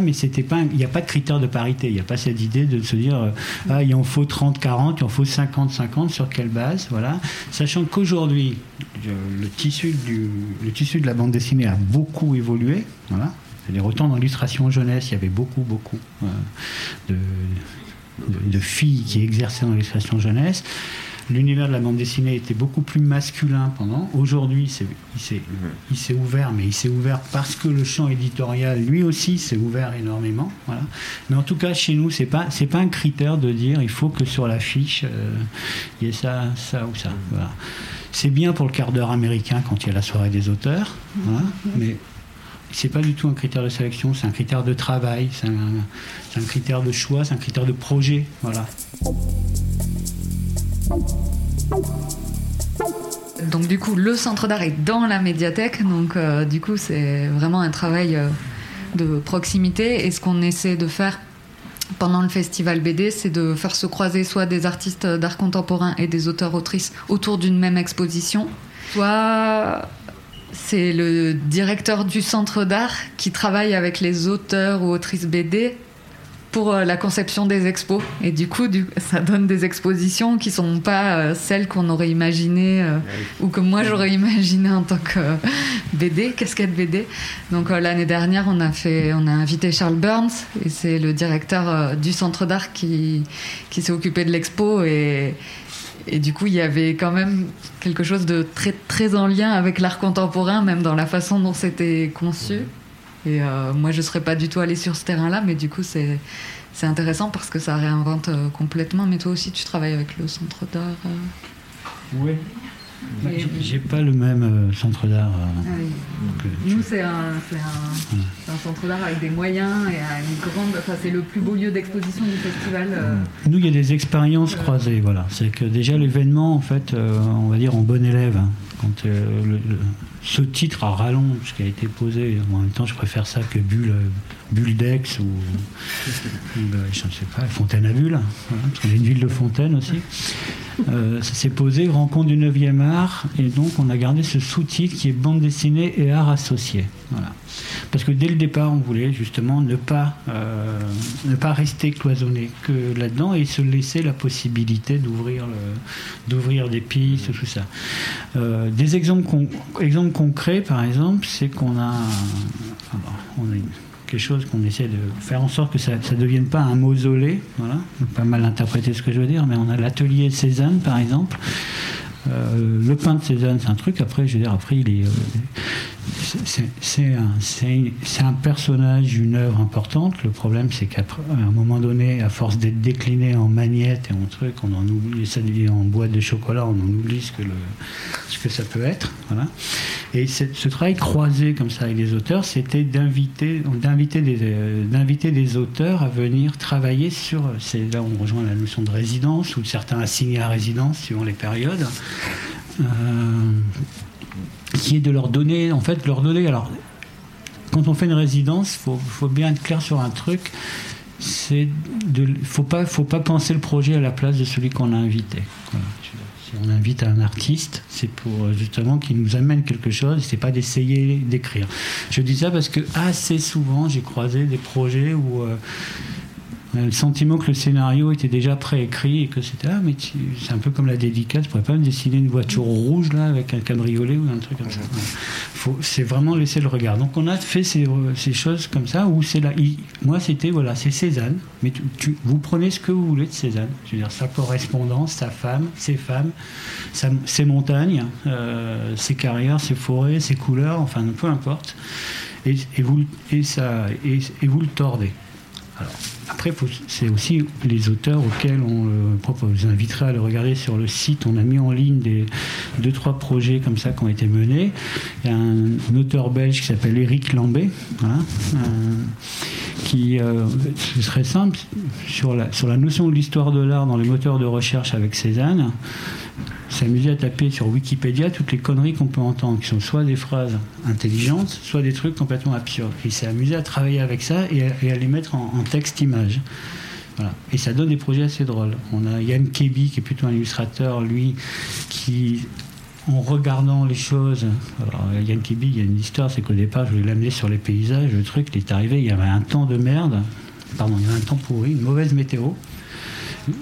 mais c'était pas, il n'y a pas de critère de parité. Il n'y a pas cette idée de se dire, euh, ah, il en faut 30-40, il en faut 50-50, sur quelle base, voilà. Sachant qu'aujourd'hui, le, tissu du, le tissu de la bande dessinée a beaucoup évolué, voilà. cest autant dans l'illustration jeunesse, il y avait beaucoup, beaucoup euh, de, de, filles qui exerçaient dans l'illustration jeunesse. L'univers de la bande dessinée était beaucoup plus masculin pendant. Aujourd'hui, il s'est ouvert, mais il s'est ouvert parce que le champ éditorial, lui aussi, s'est ouvert énormément. Voilà. Mais en tout cas, chez nous, c'est pas c'est pas un critère de dire il faut que sur l'affiche euh, il y ait ça, ça ou ça. C'est bien pour le quart d'heure américain quand il y a la soirée des auteurs, mais c'est pas du tout un critère de sélection, c'est un critère de travail, c'est un, critère de choix, c'est un critère de projet. Voilà. Donc du coup, le centre d'art est dans la médiathèque, donc euh, du coup c'est vraiment un travail euh, de proximité. Et ce qu'on essaie de faire pendant le festival BD, c'est de faire se croiser soit des artistes d'art contemporain et des auteurs-autrices autour d'une même exposition, soit c'est le directeur du centre d'art qui travaille avec les auteurs ou autrices BD pour euh, la conception des expos. Et du coup, ça donne des expositions qui sont pas euh, celles qu'on aurait imaginées euh, ou que moi j'aurais imaginé en tant que BD, casquette BD. Donc l'année dernière, on a fait, on a invité Charles Burns et c'est le directeur du centre d'art qui, qui s'est occupé de l'expo et et du coup, il y avait quand même quelque chose de très, très en lien avec l'art contemporain, même dans la façon dont c'était conçu. Et euh, moi, je ne serais pas du tout allée sur ce terrain-là, mais du coup, c'est, c'est intéressant parce que ça réinvente euh, complètement. Mais toi aussi, tu travailles avec le centre d'art euh? Oui. Bah, j'ai pas le même centre d'art. Ah Nous, c'est un, un, centre d'art avec des moyens et une grande. Enfin, c'est le plus beau lieu d'exposition du festival. Nous, il y a des expériences croisées. Voilà, c'est que déjà l'événement, en fait, on va dire en bon élève. Hein, quand le, ce titre à rallonge qui a été posé, en même temps, je préfère ça que Bulle, Buldex ou, ben, je ne sais pas, Fontaine à Bulle, parce qu'on est une ville de Fontaine aussi. Euh, ça s'est posé rencontre du 9e art, et donc on a gardé ce sous-titre qui est bande dessinée et art associé. Voilà. Parce que dès le départ, on voulait justement ne pas, euh, ne pas rester cloisonné que là-dedans et se laisser la possibilité d'ouvrir, des pistes, tout ça. Euh, des exemples, concrets, par exemple, c'est qu'on a, on a quelque chose qu'on essaie de faire en sorte que ça ne devienne pas un mausolée. Voilà, pas mal interpréter ce que je veux dire, mais on a l'atelier Cézanne, par exemple. Euh, le pain de Cézanne, c'est un truc. Après, je veux dire, après, il est, c'est un, personnage, une œuvre importante. Le problème, c'est qu'à un moment donné, à force d'être décliné en magnette et en truc, on en oublie, ça devient en boîte de chocolat, on en oublie ce que, ça peut être. Et ce travail croisé comme ça avec les auteurs, c'était d'inviter, des, euh, des auteurs à venir travailler sur. Là on rejoint la notion de résidence, ou certains assignés à résidence suivant les périodes. Euh, de leur donner, en fait, leur donner. Alors, quand on fait une résidence, faut, faut, bien être clair sur un truc. C'est de, faut pas, faut pas penser le projet à la place de celui qu'on a invité. Si on invite un artiste, c'est pour justement qu'il nous amène quelque chose. C'est pas d'essayer d'écrire. Je dis ça parce que assez souvent, j'ai croisé des projets où euh, le sentiment que le scénario était déjà préécrit et que c'était ah mais c'est un peu comme la dédicace tu pourrais pas me dessiner une voiture rouge là avec un cabriolet ou un truc comme ça. C'est vraiment laisser le regard. Donc on a fait ces, ces choses comme ça où c'est là moi c'était voilà c'est Cézanne mais tu, vous prenez ce que vous voulez de Cézanne. Je veux dire sa correspondance sa femme ses femmes ses montagnes euh, ses carrières ses forêts ses couleurs enfin peu importe. Et, et vous et ça et, et vous le tordez alors après, c'est aussi les auteurs auxquels on euh, vous inviterai à le regarder sur le site. On a mis en ligne deux trois projets comme ça qui ont été menés. Il y a un, auteur belge qui s'appelle Eric Lambé, euh, qui euh, ce serait simple sur la sur la notion de l'histoire de l'art dans les moteurs de recherche avec Cézanne s'amuser à taper sur Wikipédia toutes les conneries qu'on peut entendre, qui sont soit des phrases intelligentes, soit des trucs complètement absurdes. Il s'est amusé à travailler avec ça et à, les mettre en, texte-image. Et ça donne des projets assez drôles. On a Yann Kebi, qui est plutôt un illustrateur, lui, qui, en regardant les choses. Alors, Yann Kebi, il y a une histoire, c'est qu'au départ, je voulais l'amener sur les paysages. Le truc, il est arrivé, il y avait un temps de merde, pardon, il y avait un temps pourri, une mauvaise météo.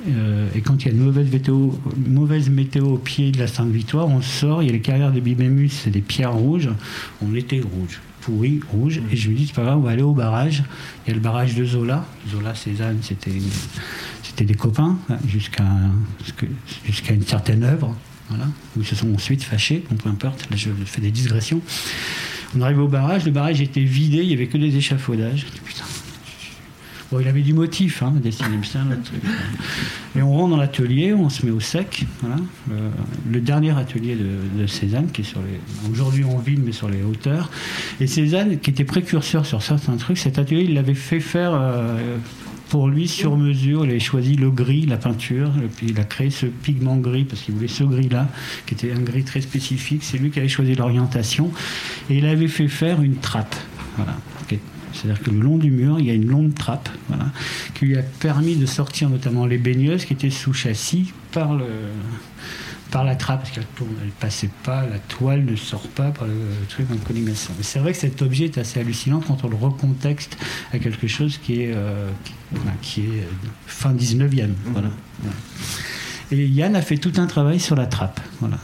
Euh, et quand il y a une mauvaise météo, au pied de la Sainte-Victoire, on sort, il y a les carrières de Bibémus, c'est des pierres rouges. On était rouge, pourri, rouge. Et je me dis, c'est pas grave, on va aller au barrage. Il y a le barrage de Zola. Zola, Cézanne, c'était, des copains, hein, jusqu'à, une certaine œuvre. Voilà, où ils se sont ensuite fâchés, peu importe, là je fais des digressions. On arrive au barrage, le barrage était vidé, il n'y avait que des échafaudages. Putain, Il avait du motif, hein, dessiner bien le truc. Et on rentre dans l'atelier, on se met au sec. Voilà. Le, dernier atelier de, Cézanne, qui est sur les. Aujourd'hui en ville, mais sur les hauteurs. Et Cézanne, qui était précurseur sur certains trucs, cet atelier, il l'avait fait faire. Euh, pour lui, sur mesure, il avait choisi le gris, la peinture, puis il a créé ce pigment gris parce qu'il voulait ce gris-là, qui était un gris très spécifique. C'est lui qui avait choisi l'orientation. Et il avait fait faire une trappe. Voilà. C'est-à-dire que le long du mur, il y a une longue trappe voilà, qui lui a permis de sortir notamment les baigneuses qui étaient sous châssis par le, par la trappe, parce qu'elle ne passait pas, la toile ne sort pas par le truc en collimation. Mais c'est vrai que cet objet est assez hallucinant quand on le recontexte à quelque chose qui est, euh, qui, est euh, fin 19e. Voilà. Et Yann a fait tout un travail sur la trappe. Voilà.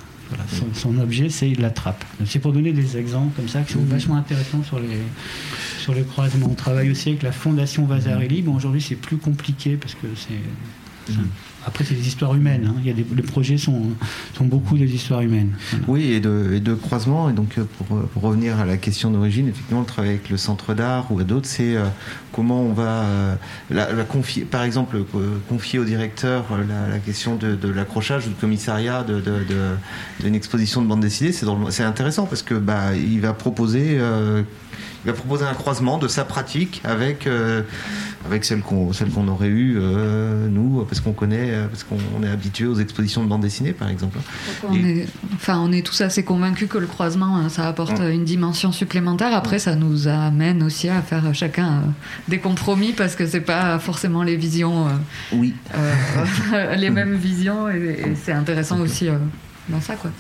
Son, objet, c'est la trappe. C'est pour donner des exemples comme ça qui sont vachement intéressants sur les, sur les croisements. On travaille aussi avec la Fondation Vasarely. Bon, aujourd'hui, c'est plus compliqué parce que c'est. Après, c'est des histoires humaines. Hein. Il y a des, les projets sont, sont beaucoup des histoires humaines. Oui, et de, et croisement. Et donc, euh, pour, euh, pour, revenir à la question d'origine, effectivement, le travail avec le centre d'art ou d'autres, c'est euh, comment on va, la, confier, par exemple, confier au directeur la, question de, l'accrochage ou du commissariat d'une de, de, exposition de bande dessinée. C'est intéressant parce que bah, va proposer il va proposer un croisement de sa pratique avec, euh, avec celle qu'on qu'on aurait eue, euh, nous, parce qu'on connaît, euh, parce qu'on est habitué aux expositions de bande dessinée, par exemple. On, est, enfin, on est tous assez convaincus que le croisement, hein, ça apporte une dimension supplémentaire. Après, ça nous amène aussi à faire chacun des compromis, parce que c'est pas forcément les visions, oui. les mêmes visions, et, et c'est intéressant aussi dans ça, quoi.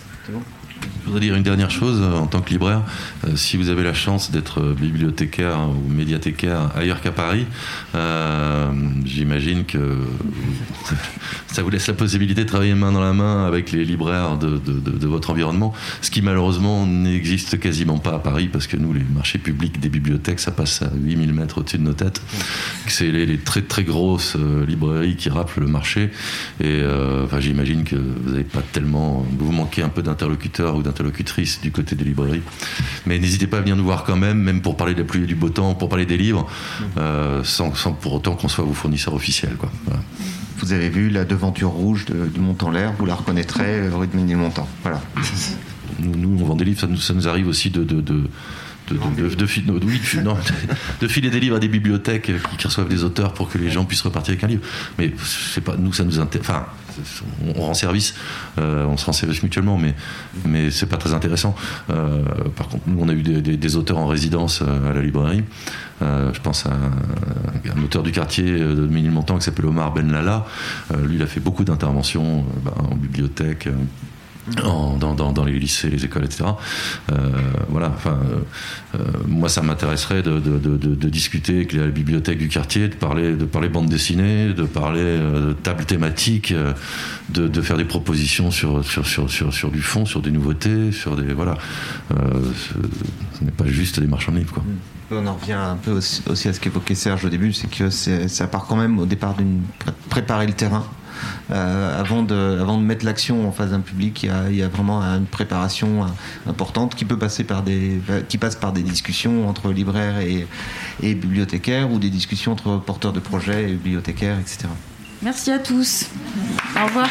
Je voudrais dire une dernière chose euh, en tant que libraire. Euh, si vous avez la chance d'être euh, bibliothécaire ou médiathécaire ailleurs qu'à Paris, j'imagine que ça vous laisse la possibilité de travailler main dans la main avec les libraires de, votre environnement, ce qui malheureusement n'existe quasiment pas à Paris parce que nous, les marchés publics des bibliothèques, ça passe à 8000 mètres au-dessus de nos têtes. C'est les, très très grosses librairies qui rappent le marché. Et j'imagine que vous n'avez pas tellement. Vous manquez un peu d'interlocuteurs ou interlocutrice du côté des librairies. Mais n'hésitez pas à venir nous voir quand même, même pour parler de la pluie et du beau temps, pour parler des livres, euh, sans, pour autant qu'on soit vos fournisseurs officiels. Quoi. Vous avez vu la devanture rouge du Mont en l'air, vous la reconnaîtrez euh, rue de Ménilmontant. Voilà. Nous, nous, on vend des livres, ça nous, ça nous arrive aussi de, de, de de, filer des livres à des bibliothèques qui reçoivent des auteurs pour que les gens puissent repartir avec un livre. Mais pas, nous, ça nous intéresse. Enfin, on rend service, euh, on se rend service mutuellement, mais, mais c'est pas très intéressant. Euh, par contre, nous, on a eu des, auteurs en résidence euh, à la librairie. je pense à un, auteur du quartier de Ménilmontant qui s'appelle Omar Ben Lala. lui, il a fait beaucoup d'interventions bah, en bibliothèque, dans, les lycées, les écoles, etc. Euh, voilà, enfin, euh, euh, moi, ça m'intéresserait de, discuter avec la bibliothèque du quartier, de parler, de parler bande dessinée, de parler de table thématique, de, faire des propositions sur du fond, sur des nouveautés, sur des. Voilà. ce n'est pas juste des marchands de livres, quoi. On en revient un peu aussi, à ce qu'évoquait Serge au début, c'est que ça part quand même au départ d'une préparer le terrain euh, avant, de, avant de mettre l'action en face d'un public, il y, a, vraiment une préparation importante qui peut passer par des, qui passe par des discussions entre libraires et, et bibliothécaires ou des discussions entre porteurs de projets et bibliothécaires, etc. Merci à tous. Au revoir.